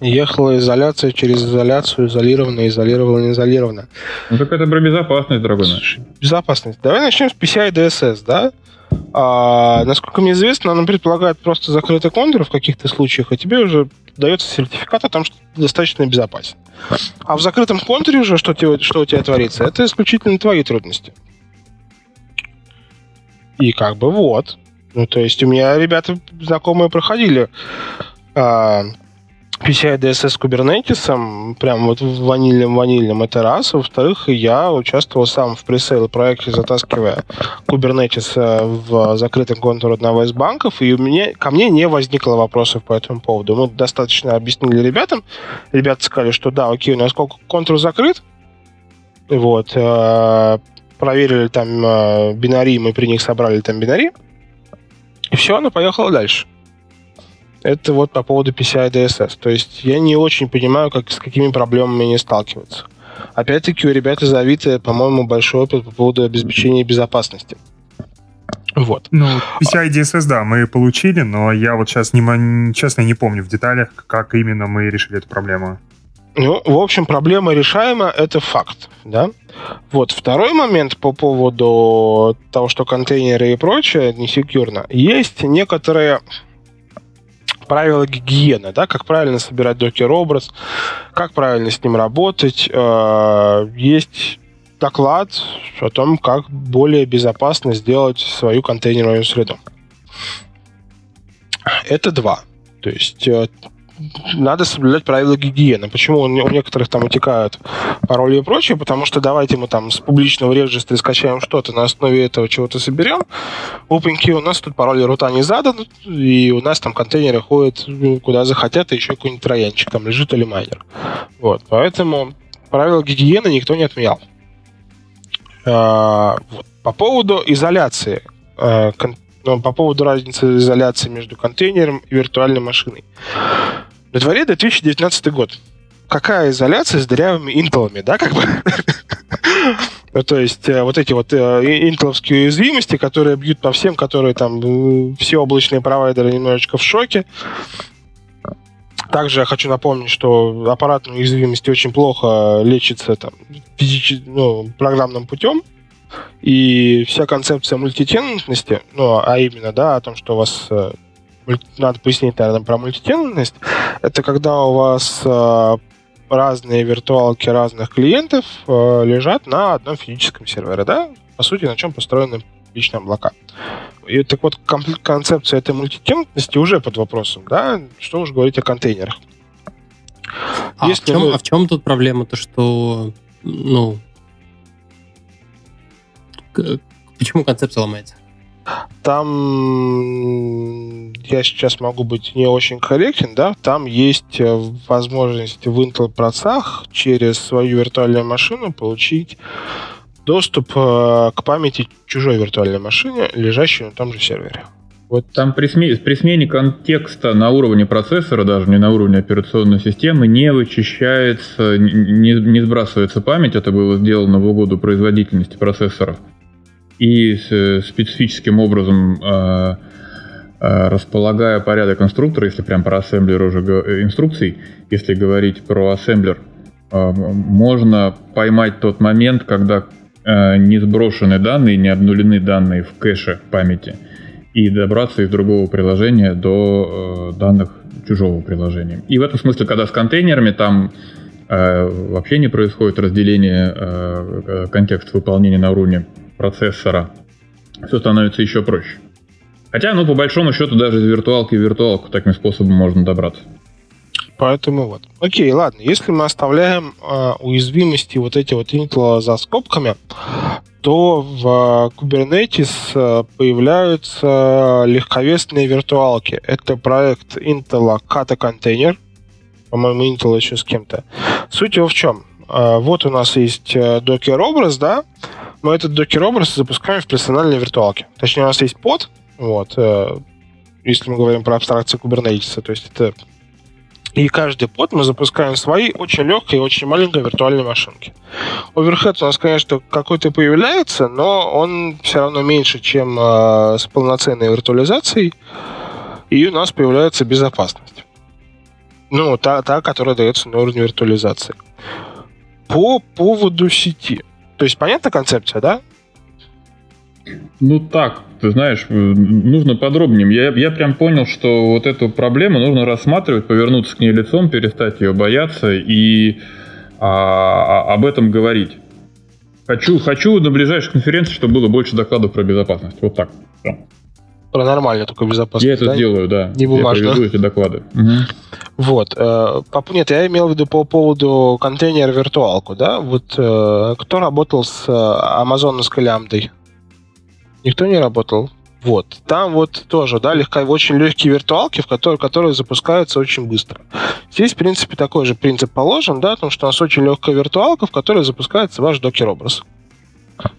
Ехала изоляция через изоляцию, изолировано, изолировано, изолировано. Ну так это про безопасность, дорогой наш. Безопасность. Давай начнем с PCI DSS, да? А, насколько мне известно, она предполагает просто закрытый контур в каких-то случаях, а тебе уже дается сертификат о том, что ты достаточно безопасен. А в закрытом контуре уже что, тебе, что у тебя творится, это исключительно твои трудности. И как бы вот. Ну, то есть у меня ребята знакомые проходили а, PCI DSS с Kubernetes, прям вот в ванильном-ванильном, это раз. Во-вторых, я участвовал сам в пресейл проекте, затаскивая Kubernetes э, в закрытый контур одного из банков, и у меня, ко мне не возникло вопросов по этому поводу. Мы достаточно объяснили ребятам. Ребята сказали, что да, окей, у нас контур закрыт, вот, э, проверили там э, бинари, мы при них собрали там бинари, и все, она поехала дальше. Это вот по поводу PCI DSS. То есть я не очень понимаю, как, с какими проблемами они сталкиваются. Опять-таки у ребят из Авито, по-моему, большой опыт по поводу обеспечения безопасности. Вот. Ну, PCI DSS, да, мы получили, но я вот сейчас, не, честно, не помню в деталях, как именно мы решили эту проблему. Ну, в общем, проблема решаема, это факт, да. Вот, второй момент по поводу того, что контейнеры и прочее не секьюрно. Есть некоторые правила гигиены, да, как правильно собирать докер-образ, как правильно с ним работать. Э, есть доклад о том, как более безопасно сделать свою контейнерную среду. Это два. То есть э, надо соблюдать правила гигиены. Почему у некоторых там утекают пароли и прочее? Потому что давайте мы там с публичного регистра скачаем что-то, на основе этого чего-то соберем. Опеньки у нас тут пароли рута не задан, и у нас там контейнеры ходят ну, куда захотят, и еще какой-нибудь троянчик там лежит или майнер. Вот, поэтому правила гигиены никто не отменял. А. По поводу изоляции а, ну, по поводу разницы изоляции между контейнером и виртуальной машиной. На дворе 2019 год. Какая изоляция с дырявыми интелами, да, как бы? То есть э, вот эти вот э, интеловские уязвимости, которые бьют по всем, которые там э, все облачные провайдеры немножечко в шоке. Также я хочу напомнить, что аппаратные уязвимости очень плохо лечатся там, физич... ну, программным путем. И вся концепция мультитенантности, ну, а именно, да, о том, что у вас надо пояснить, наверное, про мультитенантность, это когда у вас э, разные виртуалки разных клиентов э, лежат на одном физическом сервере, да? По сути, на чем построены личные облака. И так вот, концепция этой мультитенантности уже под вопросом, да? Что уж говорить о контейнерах. А, в чем, мы... а в чем тут проблема? То, что ну, Почему концепция ломается? Там я сейчас могу быть не очень корректен, да, там есть э, возможность в Intel процессах через свою виртуальную машину получить доступ э, к памяти чужой виртуальной машины, лежащей на том же сервере. Вот там при смене, при смене контекста на уровне процессора, даже не на уровне операционной системы, не вычищается, не, не сбрасывается память. Это было сделано в угоду производительности процессора и специфическим образом э, э, располагая порядок инструктора, если прям про ассемблер уже э, инструкций, если говорить про ассемблер, можно поймать тот момент, когда не сброшены данные, не обнулены данные в кэше памяти, и добраться из другого приложения до данных чужого приложения. И в этом смысле, когда с контейнерами, там вообще не происходит разделение контекста выполнения на уровне процессора, все становится еще проще. Хотя, ну, по большому счету, даже из виртуалки в виртуалку таким способом можно добраться. Поэтому вот. Окей, ладно. Если мы оставляем э, уязвимости вот эти вот Intel за скобками, то в Kubernetes э, появляются легковесные виртуалки. Это проект Intel Kata Container. По-моему, Intel еще с кем-то. Суть его в чем? Э, вот у нас есть э, Docker образ, да? Мы этот Docker образ запускаем в персональной виртуалке. Точнее, у нас есть под, вот, если мы говорим про абстракцию Kubernetes, то есть это и каждый под мы запускаем свои очень легкой и очень маленькой виртуальной машинки. Оверхед у нас, конечно, какой-то появляется, но он все равно меньше, чем э, с полноценной виртуализацией. И у нас появляется безопасность. Ну, та, та, которая дается на уровне виртуализации. По поводу сети. То есть понятна концепция, да? Ну так, ты знаешь, нужно подробнее. Я, я прям понял, что вот эту проблему нужно рассматривать, повернуться к ней лицом, перестать ее бояться и а, а, об этом говорить. Хочу, хочу на ближайшей конференции, чтобы было больше докладов про безопасность. Вот так. Да. Про нормальную только безопасность. Я это да? делаю, да. Не бумажно. Я приведу эти доклады. Угу. Вот. Э, нет, я имел в виду по поводу контейнера виртуалку, да? Вот э, кто работал с э, амазоновской лямбдой? Никто не работал. Вот. Там вот тоже, да, легко, очень легкие виртуалки, в которые, которые запускаются очень быстро. Здесь, в принципе, такой же принцип положен, да, потому что у нас очень легкая виртуалка, в которой запускается ваш докер-образ.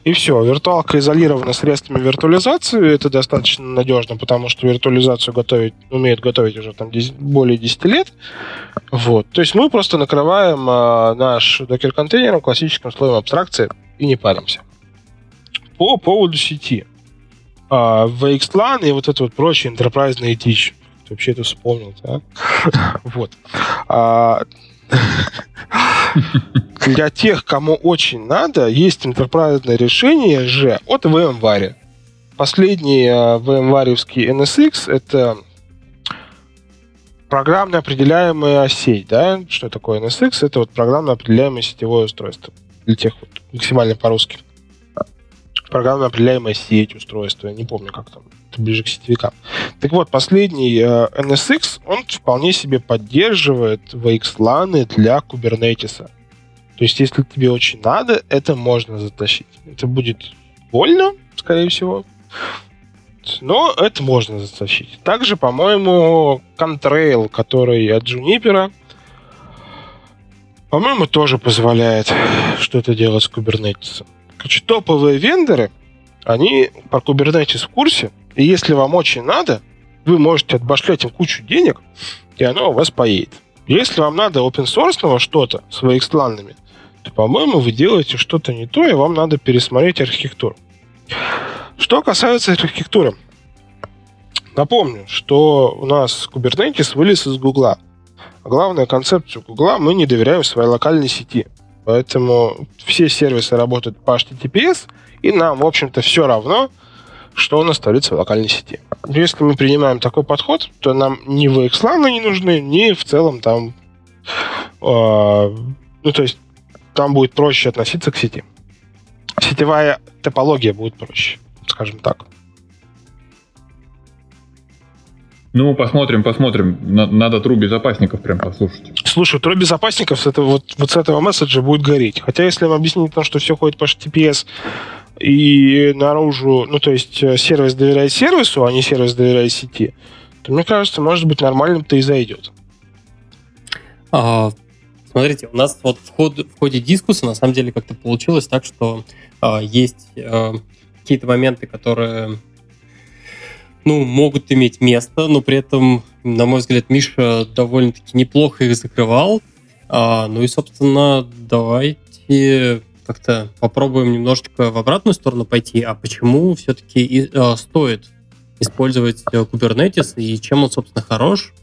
И все, виртуалка изолирована средствами виртуализации, это достаточно надежно, потому что виртуализацию готовить, умеет готовить уже там 10, более 10 лет. Вот. То есть мы просто накрываем а, наш докер-контейнером классическим слоем абстракции и не паримся. По поводу сети а, VXLAN и вот это вот прочие enterprise дичь. Ты вообще это вспомнил, да? вот. Для тех, кому очень надо, есть интерпрайзное решение же от VMware. Последний VMware NSX это программно определяемая сеть, да? Что такое NSX? Это вот программно определяемое сетевое устройство. Для тех вот максимально по-русски программно определяемая сеть устройства, не помню, как там, это ближе к сетевикам. Так вот, последний э, NSX, он вполне себе поддерживает VXLAN для Kubernetes. То есть, если тебе очень надо, это можно затащить. Это будет больно, скорее всего, но это можно затащить. Также, по-моему, Contrail, который от Juniper, по-моему, тоже позволяет что-то делать с Kubernetes. Короче, топовые вендоры, они по Kubernetes в курсе, и если вам очень надо, вы можете отбашлять им кучу денег, и оно у вас поедет. Если вам надо open source что-то с VXLAN, то, по-моему, вы делаете что-то не то, и вам надо пересмотреть архитектуру. Что касается архитектуры, напомню, что у нас Kubernetes вылез из Гугла. Главная концепция Гугла мы не доверяем своей локальной сети. Поэтому все сервисы работают по HTTPS, и нам, в общем-то, все равно, что у нас творится в локальной сети. Если мы принимаем такой подход, то нам ни VXLAN не нужны, ни в целом там... Э, ну, то есть там будет проще относиться к сети. Сетевая топология будет проще, скажем так. Ну, посмотрим, посмотрим. Надо тру безопасников прям послушать. Слушай, тру безопасников с этого, вот, вот с этого месседжа будет гореть. Хотя, если им объяснить, то, что все ходит по HTTPS и наружу, ну, то есть э, сервис доверяет сервису, а не сервис доверяет сети, то, мне кажется, может быть, нормальным-то и зайдет. А, смотрите, у нас вот в, ход, в ходе дискуссии на самом деле как-то получилось так, что а, есть а, какие-то моменты, которые ну, могут иметь место, но при этом, на мой взгляд, Миша довольно-таки неплохо их закрывал. А, ну и, собственно, давайте как-то попробуем немножечко в обратную сторону пойти. А почему все-таки и, а, стоит использовать э, Kubernetes и чем он, собственно, хорош?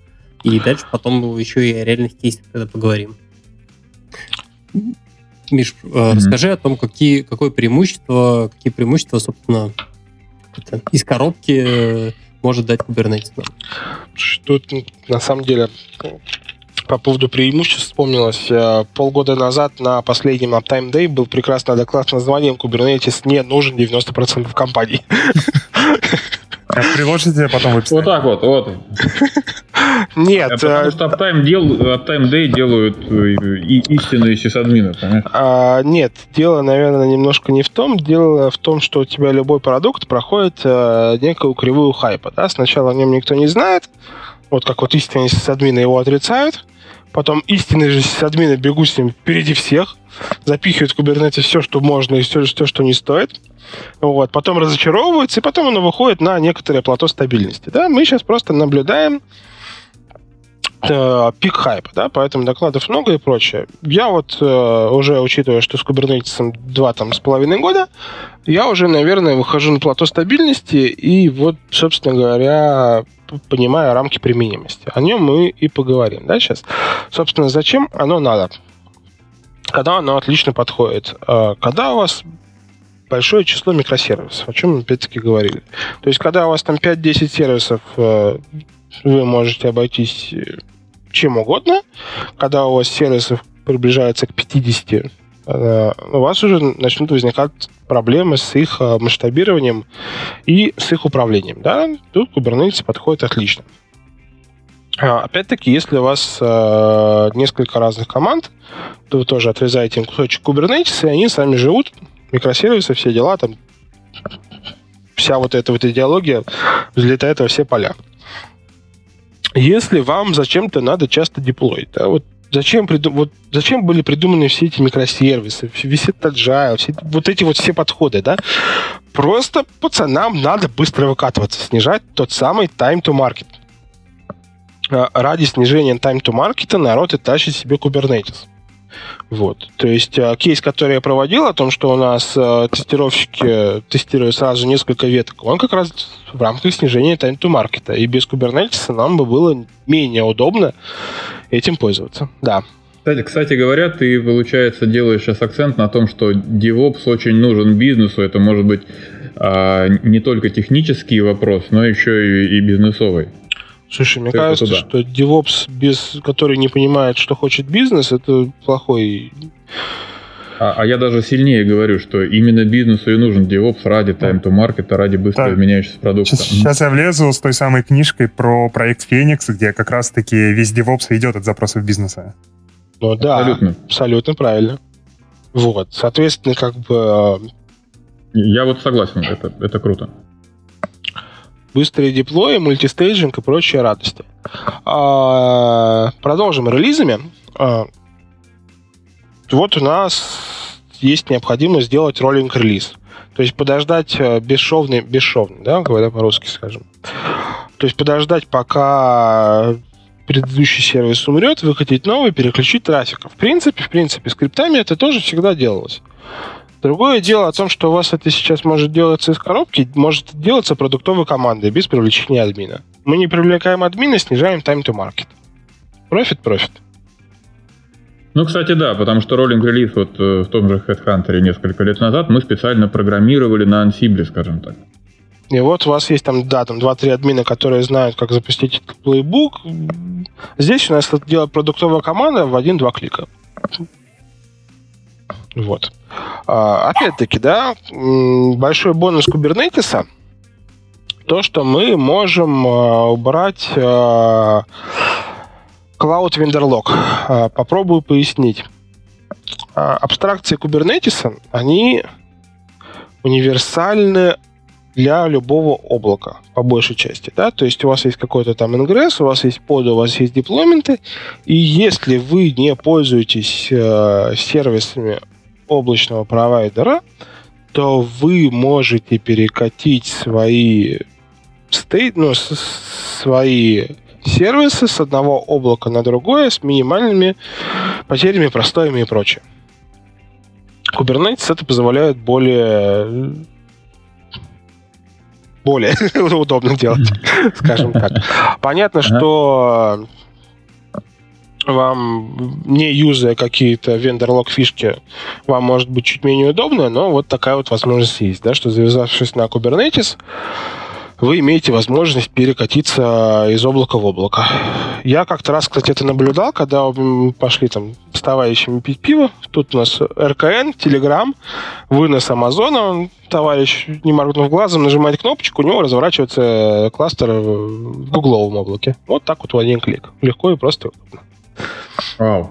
И дальше потом еще и о реальных кейсах когда поговорим. Миш, mm-hmm. расскажи о том, какие, какое преимущество, какие преимущества, собственно, из коробки э, может дать Kubernetes нам? Тут, на самом деле, по поводу преимуществ вспомнилось. Э, полгода назад на последнем Uptime Day был прекрасный доклад с названием Kubernetes не нужен 90% компаний. Приложите, а потом выписать. Вот так вот, вот. Нет. А потому что Uptime, дел, Uptime Day делают истинные сисадмины, понимаешь? А, нет, дело, наверное, немножко не в том. Дело в том, что у тебя любой продукт проходит некую кривую хайпа. Да? Сначала о нем никто не знает, вот как вот истинные сисадмины его отрицают, потом истинные же сисадмины бегут с ним впереди всех, запихивают в Kubernetes все, что можно, и все, все что не стоит. Вот. Потом разочаровываются, и потом оно выходит на некоторое плато стабильности. Да? Мы сейчас просто наблюдаем э, пик хайпа, да, поэтому докладов много и прочее. Я вот э, уже, учитывая, что с Kubernetes два там с половиной года, я уже, наверное, выхожу на плато стабильности и вот, собственно говоря, понимая рамки применимости. О нем мы и поговорим, да, сейчас. Собственно, зачем оно надо? Когда оно отлично подходит? Э, когда у вас большое число микросервисов, о чем мы опять-таки говорили. То есть, когда у вас там 5-10 сервисов, э, вы можете обойтись э, чем угодно. Когда у вас сервисов приближается к 50, у вас уже начнут возникать проблемы с их масштабированием и с их управлением. Да? Тут Kubernetes подходит отлично. А, опять-таки, если у вас э, несколько разных команд, то вы тоже отрезаете им кусочек Kubernetes, и они сами живут, микросервисы, все дела, там вся вот эта вот идеология взлетает во все поля. Если вам зачем-то надо часто деплоить, да, вот зачем, приду, вот, зачем были придуманы все эти микросервисы, весь этот все, вот эти вот все подходы, да? Просто пацанам надо быстро выкатываться, снижать тот самый time to market. А, ради снижения time to market народ и тащит себе Kubernetes. Вот. То есть э, кейс, который я проводил о том, что у нас э, тестировщики тестируют сразу несколько веток, он как раз в рамках снижения time to market. И без Kubernetes нам бы было менее удобно этим пользоваться. Да. Кстати, говоря, ты, получается, делаешь сейчас акцент на том, что DevOps очень нужен бизнесу. Это может быть а, не только технический вопрос, но еще и бизнесовый. Слушай, мне кажется, туда. что DevOps, без, который не понимает, что хочет бизнес, это плохой а, а я даже сильнее говорю, что именно бизнесу и нужен DevOps ради time to market, ради быстро так. меняющегося продукта. Сейчас, сейчас я влезу с той самой книжкой про проект Феникс, где как раз-таки весь DevOps идет от запросов бизнеса. Ну да, абсолютно, абсолютно правильно. Вот, соответственно, как бы... Я вот согласен, это, это круто быстрые деплои, мультистейджинг и прочие радости. А, продолжим релизами. А, вот у нас есть необходимость сделать роллинг релиз. То есть подождать э, бесшовный, бесшовный, да, говоря по-русски скажем. То есть подождать, пока предыдущий сервис умрет, выкатить новый, переключить трафик. В принципе, в принципе, скриптами это тоже всегда делалось. Другое дело о том, что у вас это сейчас может делаться из коробки, может делаться продуктовой командой без привлечения админа. Мы не привлекаем админа, снижаем time to market. Профит, профит. Ну, кстати, да, потому что роллинг релиз вот э, в том же Headhunter несколько лет назад мы специально программировали на Ansible, скажем так. И вот у вас есть там, да, там 2-3 админа, которые знают, как запустить плейбук. Здесь у нас это делает продуктовая команда в один-два клика. Вот. А, опять-таки, да, большой бонус Kubernetes то, что мы можем а, убрать а, Cloud Vendor Lock. Попробую пояснить. Абстракции Kubernetes, они универсальны для любого облака, по большей части. Да? То есть у вас есть какой-то там ингресс, у вас есть под, у вас есть деплойменты, и если вы не пользуетесь э, сервисами облачного провайдера, то вы можете перекатить свои стейт, ну, свои сервисы с одного облака на другое с минимальными потерями, простоями и прочее. Kubernetes это позволяет более более удобно делать, скажем так. Понятно, что вам, не юзая какие-то вендор-лог фишки, вам может быть чуть менее удобно, но вот такая вот возможность есть, да, что завязавшись на Kubernetes, вы имеете возможность перекатиться из облака в облако. Я как-то раз, кстати, это наблюдал, когда мы пошли там с товарищами пить пиво. Тут у нас РКН, Телеграм, вынос Амазона. Товарищ, не моргнув глазом, нажимает кнопочку, у него разворачивается кластер в гугловом облаке. Вот так вот в один клик. Легко и просто удобно. Вау.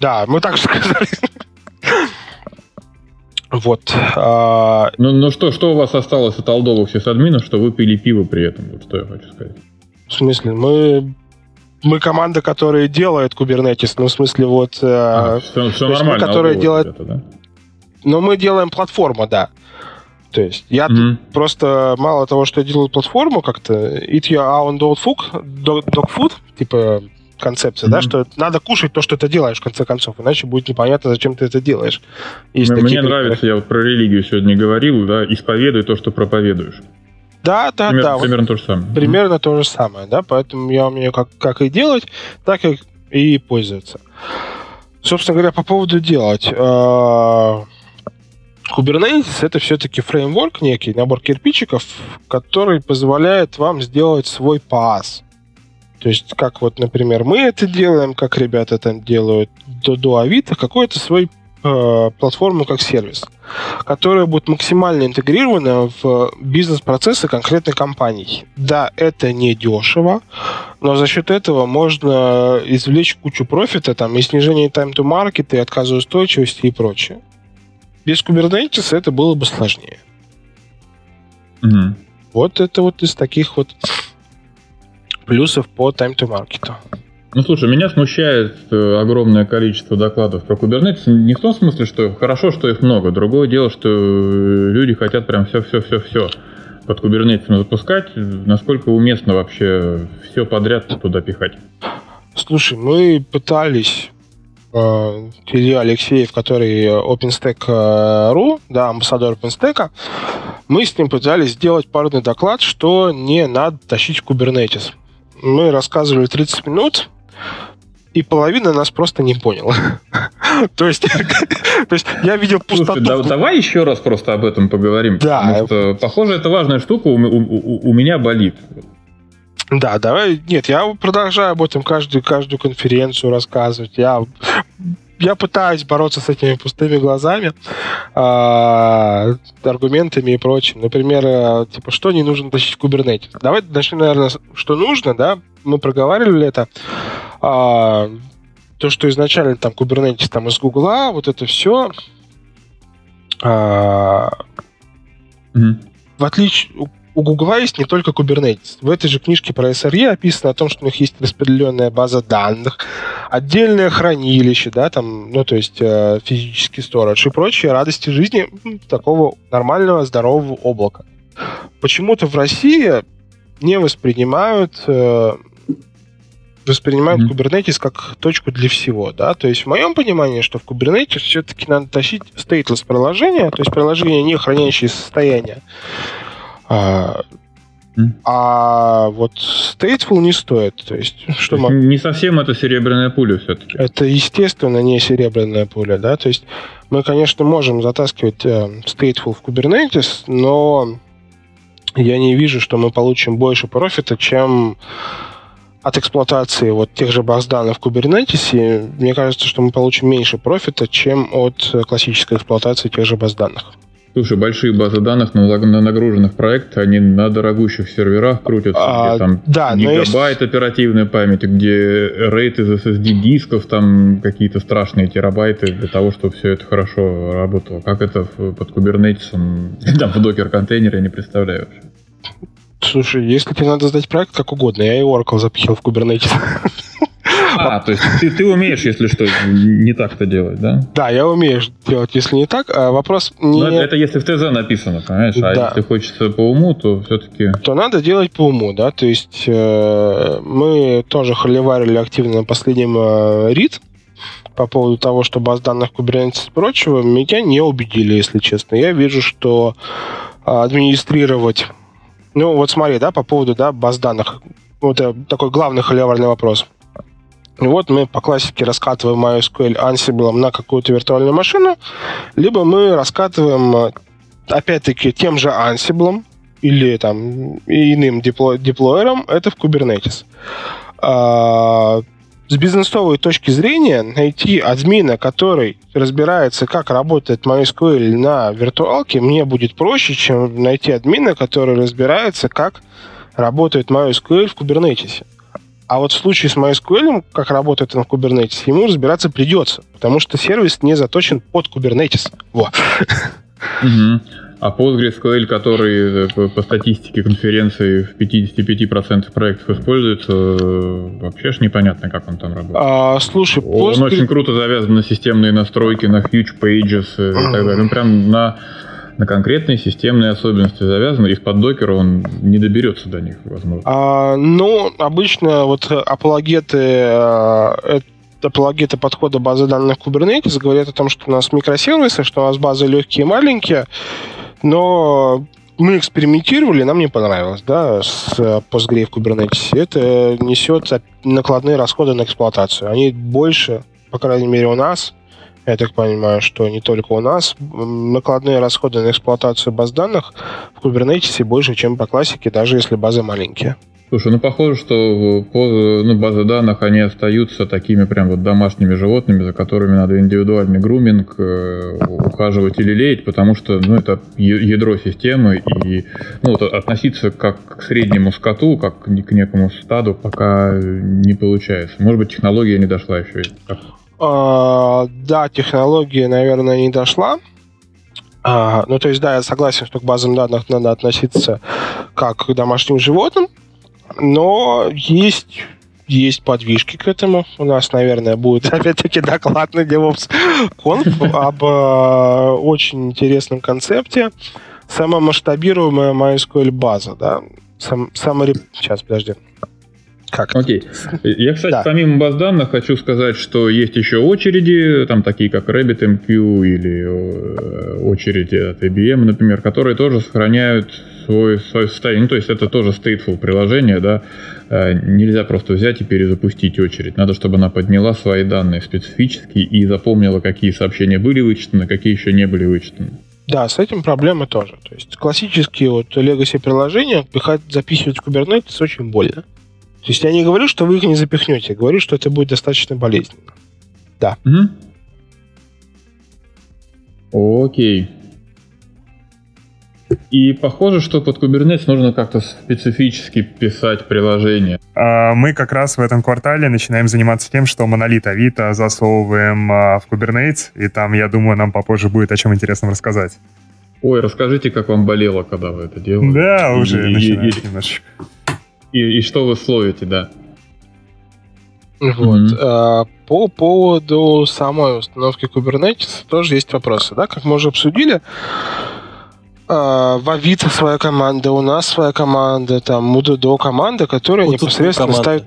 Да, мы так же сказали. Вот. А... Ну, ну что, что у вас осталось от алдовых сисадминов, что вы пили пиво при этом? Вот что я хочу сказать. В смысле? Мы мы команда, которая делает Kubernetes, ну, в смысле, вот... Э, а, все, все нормально. Мы, которая делает... Это, да? Но мы делаем платформу, да. То есть я mm-hmm. просто мало того, что я делаю платформу как-то, eat your own dog food, dog, dog food, типа концепция, mm-hmm. да, что надо кушать то, что ты делаешь, в конце концов, иначе будет непонятно, зачем ты это делаешь. Есть Мне такие нравится, я вот про религию сегодня говорил, да, исповедуй то, что проповедуешь. Да, да, примерно, да. Примерно вот, то же самое. Примерно mm-hmm. то же самое, да, поэтому я умею как, как и делать, так и, и пользоваться. Собственно говоря, по поводу делать. Э, Kubernetes это все-таки фреймворк некий, набор кирпичиков, который позволяет вам сделать свой PaaS. То есть, как вот, например, мы это делаем, как ребята там делают до, Авито, какой-то свой э, платформу как сервис, которая будет максимально интегрирована в бизнес-процессы конкретной компании. Да, это не дешево, но за счет этого можно извлечь кучу профита, там, и снижение time to market, и отказоустойчивости и прочее. Без Kubernetes это было бы сложнее. Угу. Вот это вот из таких вот плюсов по time to market. Ну, слушай, меня смущает э, огромное количество докладов про Kubernetes. Не в том смысле, что хорошо, что их много. Другое дело, что э, люди хотят прям все-все-все-все под Kubernetes запускать. Насколько уместно вообще все подряд туда пихать? Слушай, мы пытались э, Илья Алексеев, который OpenStack.ru, да, амбассадор OpenStack, мы с ним пытались сделать парный доклад, что не надо тащить в Kubernetes мы рассказывали 30 минут, и половина нас просто не поняла. то, есть, то есть я видел пустоту. Слушай, да, давай еще раз просто об этом поговорим. Да. Потому что, похоже, это важная штука у, у, у меня болит. Да, давай. Нет, я продолжаю об этом каждую, каждую конференцию рассказывать. Я я пытаюсь бороться с этими пустыми глазами, э, аргументами и прочим. Например, э, типа, что не нужно тащить Kubernetes? Давайте начнем, наверное, что нужно, да? Мы проговаривали это. Э, то, что изначально там Kubernetes там из Гугла, вот это все. Э, mm-hmm. В отличие у Google есть не только Kubernetes. В этой же книжке про SRE описано о том, что у них есть распределенная база данных, отдельное хранилище, да, там, ну, то есть э, физический сторож и прочие радости жизни такого нормального, здорового облака. Почему-то в России не воспринимают э, воспринимают mm-hmm. Kubernetes как точку для всего, да, то есть в моем понимании, что в Kubernetes все-таки надо тащить stateless приложение, то есть приложение, не хранящее состояние, а, а вот Stateful не стоит. То есть, что то есть не совсем это серебряная пуля все-таки. Это, естественно, не серебряная пуля, да. То есть мы, конечно, можем затаскивать э, Stateful в Kubernetes, но я не вижу, что мы получим больше профита, чем от эксплуатации вот тех же баз данных в Kubernetes. Мне кажется, что мы получим меньше профита, чем от классической эксплуатации тех же баз данных. Слушай, большие базы данных на, на нагруженных проектах, они на дорогущих серверах крутятся, а, где там да, гигабайт есть... оперативной памяти, где рейд из SSD дисков, там какие-то страшные терабайты для того, чтобы все это хорошо работало. Как это под Kubernetes, там в докер-контейнере, я не представляю вообще. Слушай, если тебе надо сдать проект как угодно, я и Oracle запихал в Kubernetes. А, то есть ты, ты умеешь, если что, не так-то делать, да? Да, я умею делать, если не так. А вопрос не... Но это, это если в ТЗ написано, понимаешь? А да. если хочется по уму, то все-таки... То надо делать по уму, да. То есть э, мы тоже холиварили активно на последнем э, RIT по поводу того, что баз данных Kubernetes и прочего, меня не убедили, если честно. Я вижу, что администрировать... Ну, вот смотри, да, по поводу да, баз данных. Вот это такой главный холиварный вопрос. Вот мы по классике раскатываем MySQL Ansible на какую-то виртуальную машину, либо мы раскатываем, э, опять-таки, тем же Ansible, или там иным депло, деплойером, это в Kubernetes. А, с бизнесовой точки зрения найти админа, который разбирается, как работает MySQL на виртуалке, мне будет проще, чем найти админа, который разбирается, как работает MySQL в Kubernetes. А вот в случае с MySQL, как работает он в Kubernetes, ему разбираться придется, потому что сервис не заточен под Kubernetes. Вот. Угу. А PostgreSQL, который э, по статистике конференции в 55% проектов используется, э, вообще ж непонятно, как он там работает. А, слушай, он Postgre... очень круто завязан на системные настройки, на huge pages и так далее. Он прям на на конкретные системные особенности завязан, и из-под докера он не доберется до них, возможно. А, ну, обычно вот апологеты э, апологеты подхода базы данных Kubernetes говорят о том, что у нас микросервисы, что у нас базы легкие и маленькие, но мы экспериментировали, нам не понравилось, да, с Postgre в Kubernetes. Это несет накладные расходы на эксплуатацию. Они больше, по крайней мере, у нас, я так понимаю, что не только у нас, накладные расходы на эксплуатацию баз данных в Kubernetes больше, чем по классике, даже если базы маленькие. Слушай, ну похоже, что по, ну, базы данных, они остаются такими прям вот домашними животными, за которыми надо индивидуальный груминг э, ухаживать или леять, потому что ну, это ядро системы, и ну, вот, относиться как к среднему скоту, как к некому стаду, пока не получается. Может быть, технология не дошла еще. А, да, технология, наверное, не дошла. А, ну, то есть, да, я согласен, что к базам данных надо относиться как к домашним животным, но есть есть подвижки к этому. У нас, наверное, будет опять-таки доклад на DevOps Conf об э, очень интересном концепте. Самомасштабируемая MySQL база, да. Сам, самореп... Сейчас, подожди. Как? Окей. Я, кстати, да. помимо баз данных хочу сказать, что есть еще очереди, там такие как RabbitMQ или э, очереди от IBM, например, которые тоже сохраняют свой, свое состояние. Ну, то есть это тоже stateful приложение, да. Э, нельзя просто взять и перезапустить очередь. Надо, чтобы она подняла свои данные специфические и запомнила, какие сообщения были вычитаны, какие еще не были вычитаны. Да, с этим проблемы тоже. То есть классические вот legacy приложения пихать, записывать в Kubernetes очень больно. То есть я не говорю, что вы их не запихнете, я говорю, что это будет достаточно болезненно. Да. Угу. Окей. И похоже, что под Kubernetes нужно как-то специфически писать приложение. А, мы как раз в этом квартале начинаем заниматься тем, что монолит Авито засовываем а, в Kubernetes, и там, я думаю, нам попозже будет о чем интересном рассказать. Ой, расскажите, как вам болело, когда вы это делали. Да, уже и, начинаешь и, немножечко. И, и что вы словите, да. Вот. Mm-hmm. По поводу самой установки Kubernetes тоже есть вопросы, да, как мы уже обсудили. А, в Авито своя команда, у нас своя команда, там, у Дудо команда, которая у непосредственно ставит...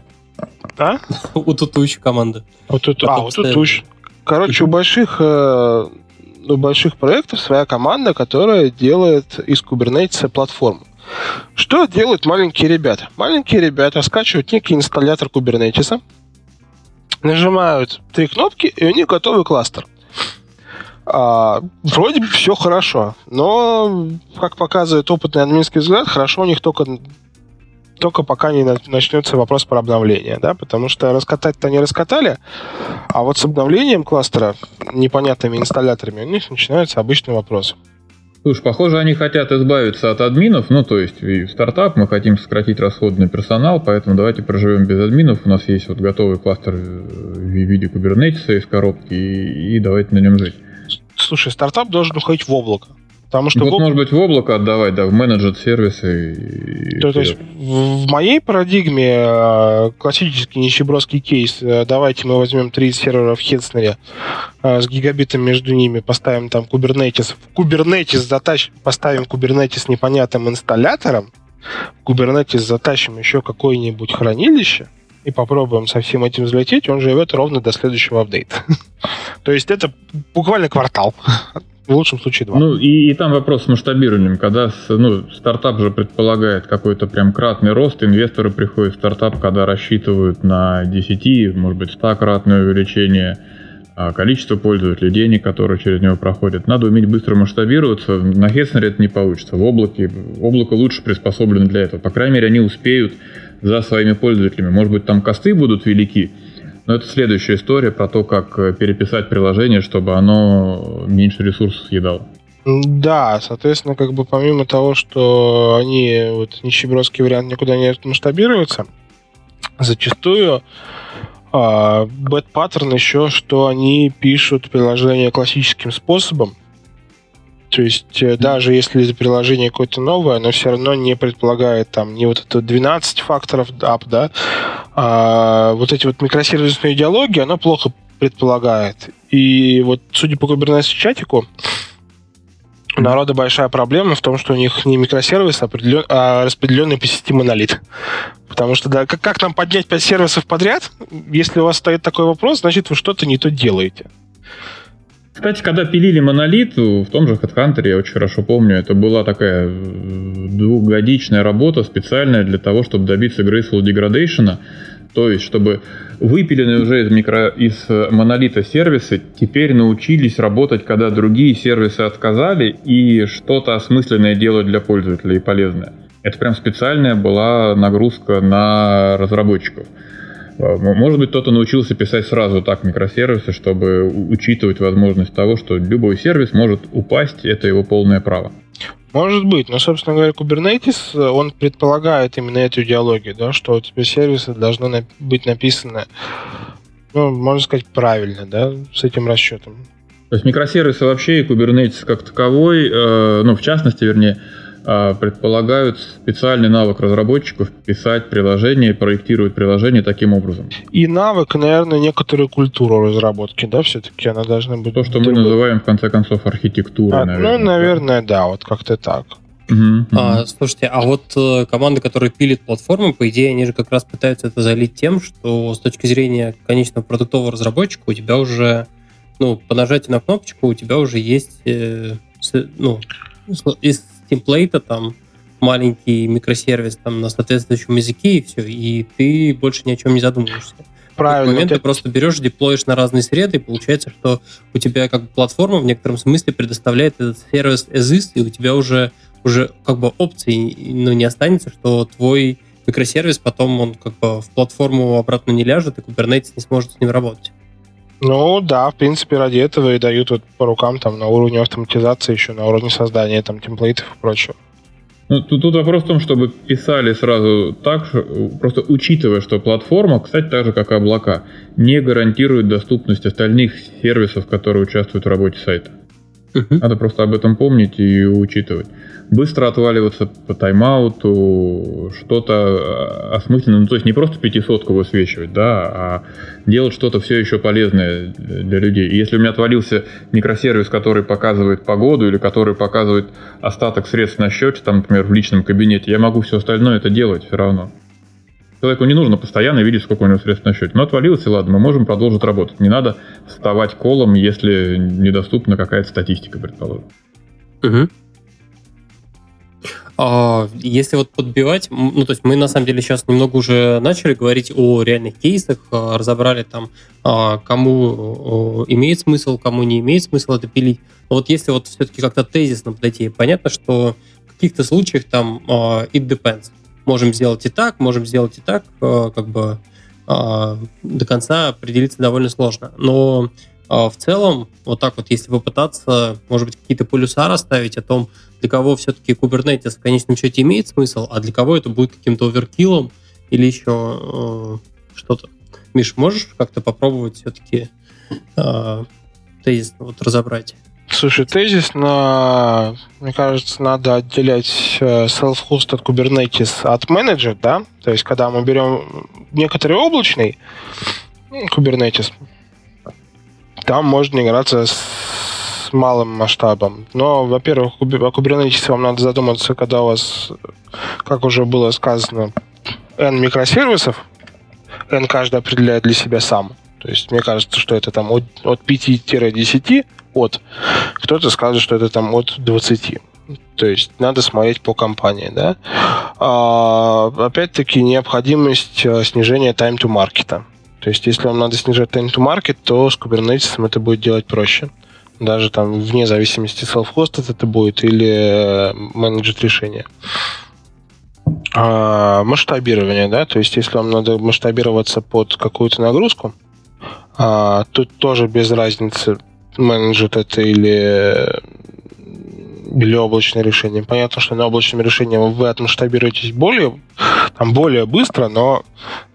А? У Тутуч команда. У Туту... А, у Тутуч. Короче, у больших, э, у больших проектов своя команда, которая делает из Kubernetes платформу. Что делают маленькие ребята? Маленькие ребята скачивают некий инсталлятор Kubernetes, нажимают три кнопки, и у них готовый кластер. А, вроде бы все хорошо, но, как показывает опытный админский взгляд, хорошо у них только только пока не начнется вопрос про обновление, да, потому что раскатать-то не раскатали, а вот с обновлением кластера непонятными инсталляторами у них начинаются обычные вопросы. Слушай, похоже, они хотят избавиться от админов, ну, то есть и стартап мы хотим сократить расходы на персонал, поэтому давайте проживем без админов. У нас есть вот готовый кластер в виде Kubernetes из коробки, и, и давайте на нем жить. Слушай, стартап должен уходить в облако. Потому что вот, об... может быть, в облако отдавать, да, в менеджер сервисы. То, то есть в моей парадигме э, классический нищебродский кейс, э, давайте мы возьмем три сервера в Хедснере э, с гигабитом между ними, поставим там Kubernetes, в Kubernetes затащим, поставим Kubernetes с непонятным инсталлятором, в Kubernetes затащим еще какое-нибудь хранилище, и попробуем со всем этим взлететь, он живет ровно до следующего апдейта. То есть это буквально квартал. В лучшем случае два. Ну и, и там вопрос с масштабированием. Когда ну, стартап же предполагает какой-то прям кратный рост, инвесторы приходят в стартап, когда рассчитывают на 10, может быть, 100-кратное увеличение. а количество пользователей, денег, которые через него проходят. Надо уметь быстро масштабироваться. На Хеснере это не получится. В облаке облако лучше приспособлено для этого. По крайней мере, они успеют за своими пользователями. Может быть, там косты будут велики, но это следующая история про то, как э, переписать приложение, чтобы оно меньше ресурсов съедало. Да, соответственно, как бы помимо того, что они, вот нищебродский вариант никуда не масштабируется, зачастую а, pattern еще, что они пишут приложение классическим способом. То есть mm-hmm. даже если приложение какое-то новое, оно все равно не предполагает там не вот это 12 факторов app, да, а вот эти вот микросервисные идеологии, оно плохо предполагает. И вот, судя по Kubernetes чатику, у народа большая проблема в том, что у них не микросервис, а, а распределенный по сети монолит. Потому что, да, как, как нам поднять 5 сервисов подряд? Если у вас стоит такой вопрос, значит, вы что-то не то делаете. Кстати, когда пилили монолит, в том же HeadHunter, я очень хорошо помню, это была такая э, двухгодичная работа специальная для того, чтобы добиться Graceful Degradation, то есть, чтобы выпиленные уже из, микро, из э, монолита сервисы теперь научились работать, когда другие сервисы отказали и что-то осмысленное делать для пользователя и полезное. Это прям специальная была нагрузка на разработчиков. Э, может быть, кто-то научился писать сразу так микросервисы, чтобы учитывать возможность того, что любой сервис может упасть, это его полное право. Может быть, но, собственно говоря, Kubernetes, он предполагает именно эту идеологию, да, что у тебя сервисы должны быть написаны, ну, можно сказать, правильно, да, с этим расчетом. То есть микросервисы вообще и Kubernetes как таковой, э, ну, в частности, вернее, а, предполагают специальный навык разработчиков писать приложение, проектировать приложение таким образом. И навык, наверное, некоторую культуру разработки, да, все-таки она должна быть... То, что мы называем, в конце концов, архитектурой, а, наверное. Ну, наверное, да, да вот как-то так. Угу, а, слушайте, а вот э, команды, которые пилят платформы, по идее, они же как раз пытаются это залить тем, что с точки зрения конечного продуктового разработчика у тебя уже, ну, по нажатию на кнопочку у тебя уже есть, э, ну, из темплейта, там, маленький микросервис там на соответствующем языке, и все, и ты больше ни о чем не задумываешься. Правильно. В момент ты просто берешь, деплоишь на разные среды, и получается, что у тебя как бы платформа в некотором смысле предоставляет этот сервис as is, и у тебя уже, уже как бы опций ну, не останется, что твой микросервис потом он как бы в платформу обратно не ляжет, и Kubernetes не сможет с ним работать. Ну да, в принципе, ради этого и дают вот по рукам там на уровне автоматизации, еще на уровне создания там темплейтов и прочего. Ну, тут, тут вопрос в том, чтобы писали сразу так, просто учитывая, что платформа, кстати, так же, как и облака, не гарантирует доступность остальных сервисов, которые участвуют в работе сайта. Uh-huh. Надо просто об этом помнить и учитывать быстро отваливаться по тайм-ауту, что-то а, осмысленное, ну то есть не просто пятисотку высвечивать, да, а делать что-то все еще полезное для людей. И если у меня отвалился микросервис, который показывает погоду или который показывает остаток средств на счете, там, например, в личном кабинете, я могу все остальное это делать все равно. Человеку не нужно постоянно видеть, сколько у него средств на счете. Но отвалился, ладно, мы можем продолжить работать. Не надо вставать колом, если недоступна какая-то статистика, предположим. Угу. А, если вот подбивать, ну, то есть мы на самом деле сейчас немного уже начали говорить о реальных кейсах, а, разобрали там, а, кому имеет смысл, кому не имеет смысл это пилить. Но вот если вот все-таки как-то тезисно подойти, понятно, что в каких-то случаях там it depends. Можем сделать и так, можем сделать и так, как бы до конца определиться довольно сложно. Но в целом, вот так вот, если попытаться, может быть, какие-то полюса расставить о том, для кого все-таки Kubernetes в конечном счете имеет смысл, а для кого это будет каким-то оверкиллом или еще э, что-то. Миш, можешь как-то попробовать все-таки э, тезис вот разобрать? Слушай, тезис, на, мне кажется, надо отделять э, self-host от Kubernetes от менеджера, да? То есть, когда мы берем некоторый облачный Kubernetes, там можно играться с малым масштабом. Но, во-первых, о Kubernetes вам надо задуматься, когда у вас, как уже было сказано, N микросервисов, N каждый определяет для себя сам. То есть мне кажется, что это там от, от 5-10 от. Кто-то скажет, что это там от 20. То есть надо смотреть по компании, да. А, опять-таки необходимость э, снижения time to market. То есть, если вам надо снижать time to market, то с Kubernetes это будет делать проще. Даже там вне зависимости self-hosted это будет или менеджер решения. А, масштабирование, да, то есть если вам надо масштабироваться под какую-то нагрузку, а, тут тоже без разницы менеджер это или или облачное решение. Понятно, что на облачном решении вы отмасштабируетесь более, там, более быстро, но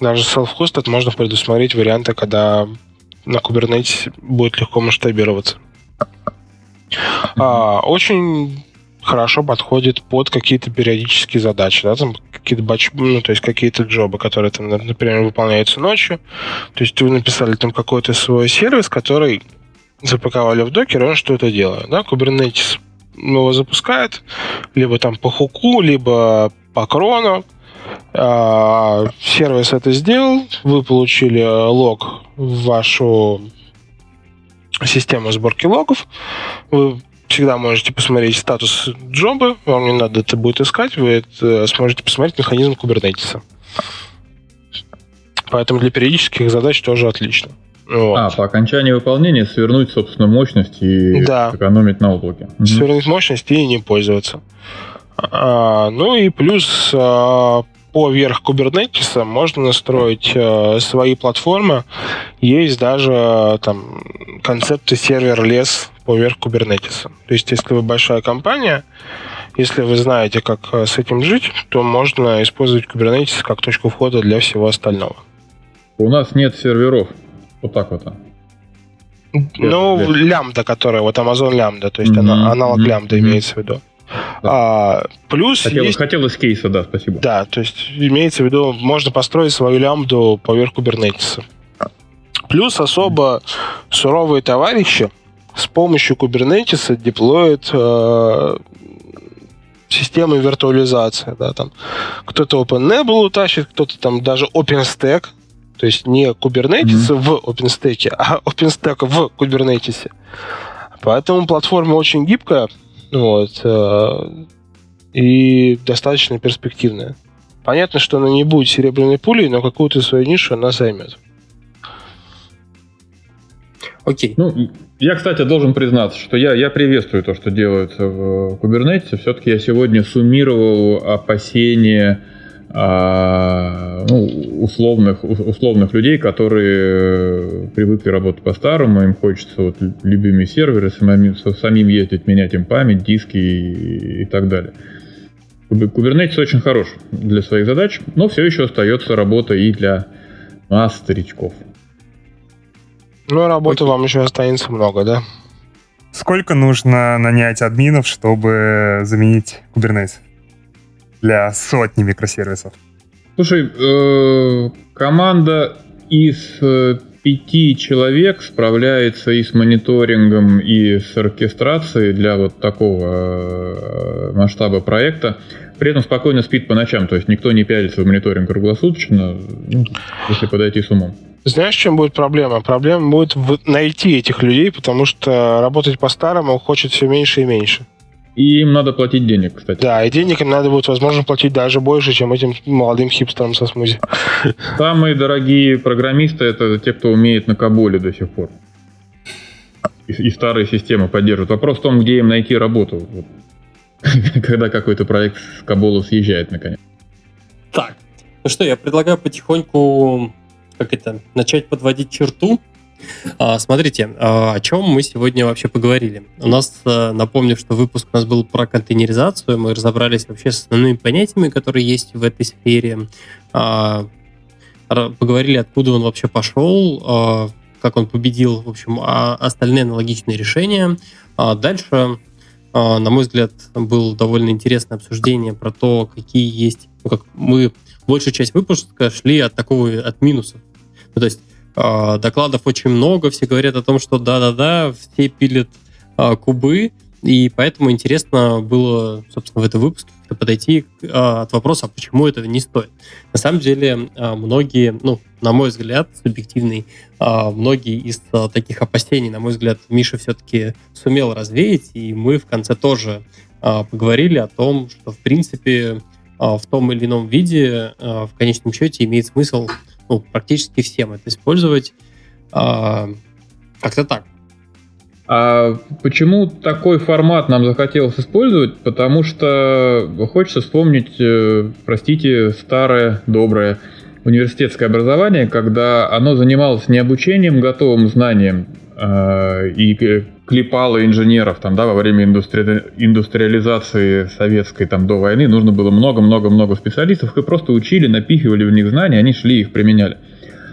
даже self-hosted можно предусмотреть варианты, когда на Kubernetes будет легко масштабироваться. А, очень хорошо подходит под какие-то периодические задачи, да, там какие-то бач, ну, то есть какие-то джобы, которые там, например, выполняются ночью. То есть вы написали там какой-то свой сервис, который запаковали в докер, он что это делает, да, Kubernetes его запускает, либо там по хуку, либо по крону, а, сервис это сделал, вы получили лог в вашу систему сборки логов, вы всегда можете посмотреть статус джоба, вам не надо это будет искать, вы это сможете посмотреть механизм кубернетиса. Поэтому для периодических задач тоже отлично. Вот. А, по окончании выполнения свернуть, собственно, мощность и да. экономить на облаке. Свернуть мощность и не пользоваться. А, ну и плюс а, поверх Kubernetes можно настроить а, свои платформы. Есть даже там концепты сервер-лес поверх Kubernetes. То есть, если вы большая компания, если вы знаете, как э, с этим жить, то можно использовать Kubernetes как точку входа для всего остального. У нас нет серверов. Вот так вот. Ну, лямбда, которая, вот Amazon лямбда, то есть mm-hmm. аналог mm-hmm. лямбда имеется в виду. Да. А, плюс хотел, есть... хотел из кейса, да, спасибо. Да, то есть имеется в виду, можно построить свою лямбду поверх Kubernetes. Плюс особо суровые товарищи с помощью Kubernetes деплоят э, системы виртуализации. Да, там кто-то OpenNebula тащит, кто-то там даже OpenStack, то есть не Kubernetes mm-hmm. в OpenStack, а OpenStack в Kubernetes. Поэтому платформа очень гибкая вот, э, и достаточно перспективная. Понятно, что она не будет серебряной пулей, но какую-то свою нишу она займет. Окей. Ну, я, кстати, должен признаться, что я, я приветствую то, что делается в Kubernetes. Все-таки я сегодня суммировал опасения а, ну, условных, условных людей, которые привыкли работать по-старому, им хочется вот любимые серверы, самим, самим ездить, менять им память, диски и, и так далее. Kubernetes очень хорош для своих задач, но все еще остается работа и для нас, старичков. Ну, работы вам еще останется много, да? Сколько нужно нанять админов, чтобы заменить Kubernetes для сотни микросервисов? Слушай, э, команда из э, пяти человек справляется и с мониторингом, и с оркестрацией для вот такого э, масштаба проекта. При этом спокойно спит по ночам, то есть никто не пялится в мониторинг круглосуточно, ну, если подойти с умом. Знаешь, чем будет проблема? Проблема будет найти этих людей, потому что работать по-старому хочет все меньше и меньше. И им надо платить денег, кстати. Да, и денег им надо будет, возможно, платить даже больше, чем этим молодым хипстерам со смузи. Самые дорогие программисты это те, кто умеет на Каболе до сих пор. И, и старые системы поддерживают. Вопрос в том, где им найти работу. Когда какой-то проект с Кабола съезжает, наконец. Так, ну что, я предлагаю потихоньку как это, начать подводить черту. А, смотрите, а, о чем мы сегодня вообще поговорили. У нас, а, напомню, что выпуск у нас был про контейнеризацию, мы разобрались вообще с основными понятиями, которые есть в этой сфере, поговорили, откуда он вообще пошел, как он победил, в общем, остальные аналогичные решения. Дальше, на мой взгляд, было довольно интересное обсуждение про то, какие есть, ну, как мы большую часть выпуска шли от такого, от минусов. Ну, то есть э, докладов очень много, все говорят о том, что да-да-да, все пилят э, кубы, и поэтому интересно было, собственно, в этом выпуске подойти э, от вопроса, а почему этого не стоит. На самом деле, э, многие, ну, на мой взгляд, субъективный, э, многие из э, таких опасений, на мой взгляд, Миша все-таки сумел развеять, и мы в конце тоже э, поговорили о том, что, в принципе, в том или ином виде в конечном счете имеет смысл ну, практически всем это использовать. Как-то так. А почему такой формат нам захотелось использовать? Потому что хочется вспомнить, э, простите, старое, доброе университетское образование, когда оно занималось не обучением готовым знаниям э, и клепало инженеров там, да, во время индустри... индустриализации советской там, до войны, нужно было много-много-много специалистов, и просто учили, напихивали в них знания, они шли их применяли.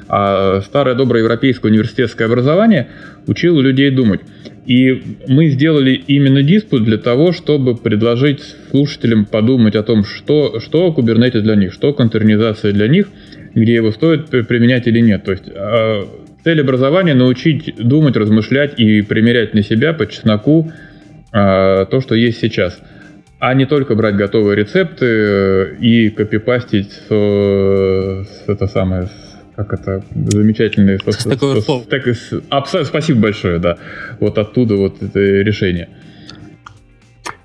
А старое доброе европейское университетское образование учило людей думать. И мы сделали именно диспут для того, чтобы предложить слушателям подумать о том, что, что Kubernetes для них, что контейнеризация для них, где его стоит применять или нет. То есть а, цель образования научить думать, размышлять и примерять на себя по чесноку а, то, что есть сейчас а не только брать готовые рецепты э, и копипастить с, с это самое, с как это замечательное с, такое с, так, с, абсолютно, спасибо большое, да. Вот оттуда вот это решение.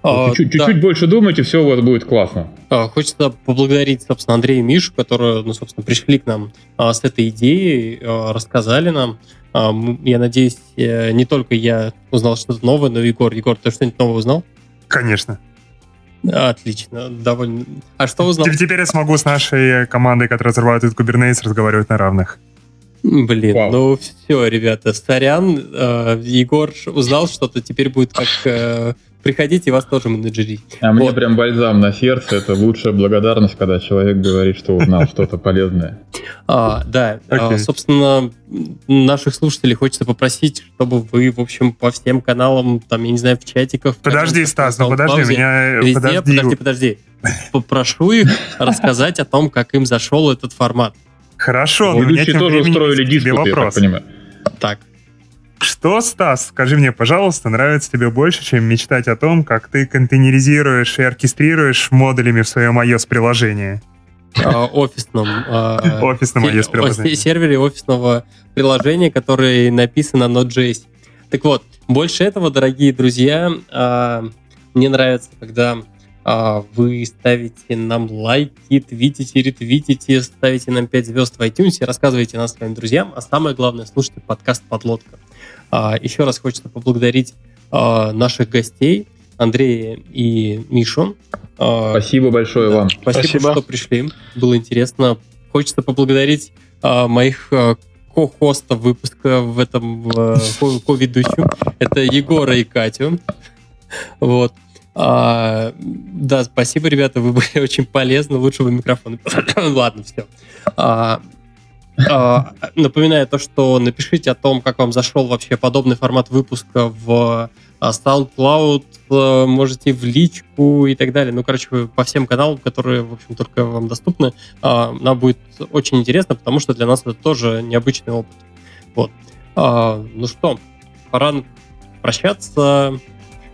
А, чуть-чуть, да. больше думайте, все у вас будет классно. А, хочется поблагодарить, собственно, Андрея и Мишу, которые, ну, собственно, пришли к нам а, с этой идеей, а, рассказали нам. А, я надеюсь, э, не только я узнал что-то новое, но и Егор. Егор, ты что-нибудь новое узнал? Конечно. Отлично, довольно. А что узнал? Теперь я смогу с нашей командой, которая разрабатывает Kubernetes, разговаривать на равных. Блин, Вау. ну все, ребята, сорян. Э, Егор узнал что-то, теперь будет как э, приходите, вас тоже менеджерить. А вот. мне прям бальзам на сердце. Это лучшая благодарность, когда человек говорит, что узнал что-то полезное. А, да, okay. а, собственно, наших слушателей хочется попросить, чтобы вы, в общем, по всем каналам, там, я не знаю, в чатиках... Подожди, Стас, ну подожди, меня... Везде, подожди, подожди, подожди. Попрошу их рассказать о том, как им зашел этот формат. Хорошо, но меня тоже устроили диспут, я так понимаю. Так, что, Стас, скажи мне, пожалуйста, нравится тебе больше, чем мечтать о том, как ты контейнеризируешь и оркестрируешь модулями в своем iOS приложении? А, офисном. А, офисном iOS приложении. Сервере офисного приложения, которое написано на Node.js. Так вот, больше этого, дорогие друзья, а, мне нравится, когда вы ставите нам лайки, твитите, ретвитите, ставите нам 5 звезд в iTunes, рассказываете нас своим друзьям, а самое главное, слушайте подкаст «Подлодка». А, еще раз хочется поблагодарить а, наших гостей, Андрея и Мишу. А, спасибо большое вам. Спасибо, спасибо, что пришли. Было интересно. Хочется поблагодарить моих ко-хостов выпуска в этом ко-ведущем. Это Егора и Катю. Вот. А, да, спасибо, ребята, вы были очень полезны. Лучшего микрофона. Ладно, все. А, а, напоминаю то, что напишите о том, как вам зашел вообще подобный формат выпуска в а, SoundCloud, э, можете в личку и так далее. Ну, короче, по всем каналам, которые, в общем, только вам доступны. А, нам будет очень интересно, потому что для нас это тоже необычный опыт. Вот. Ну что, пора прощаться.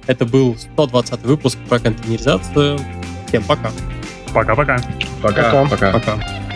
Это был 120 выпуск про контейнеризацию. Всем пока. Пока-пока. Пока. Пока. пока.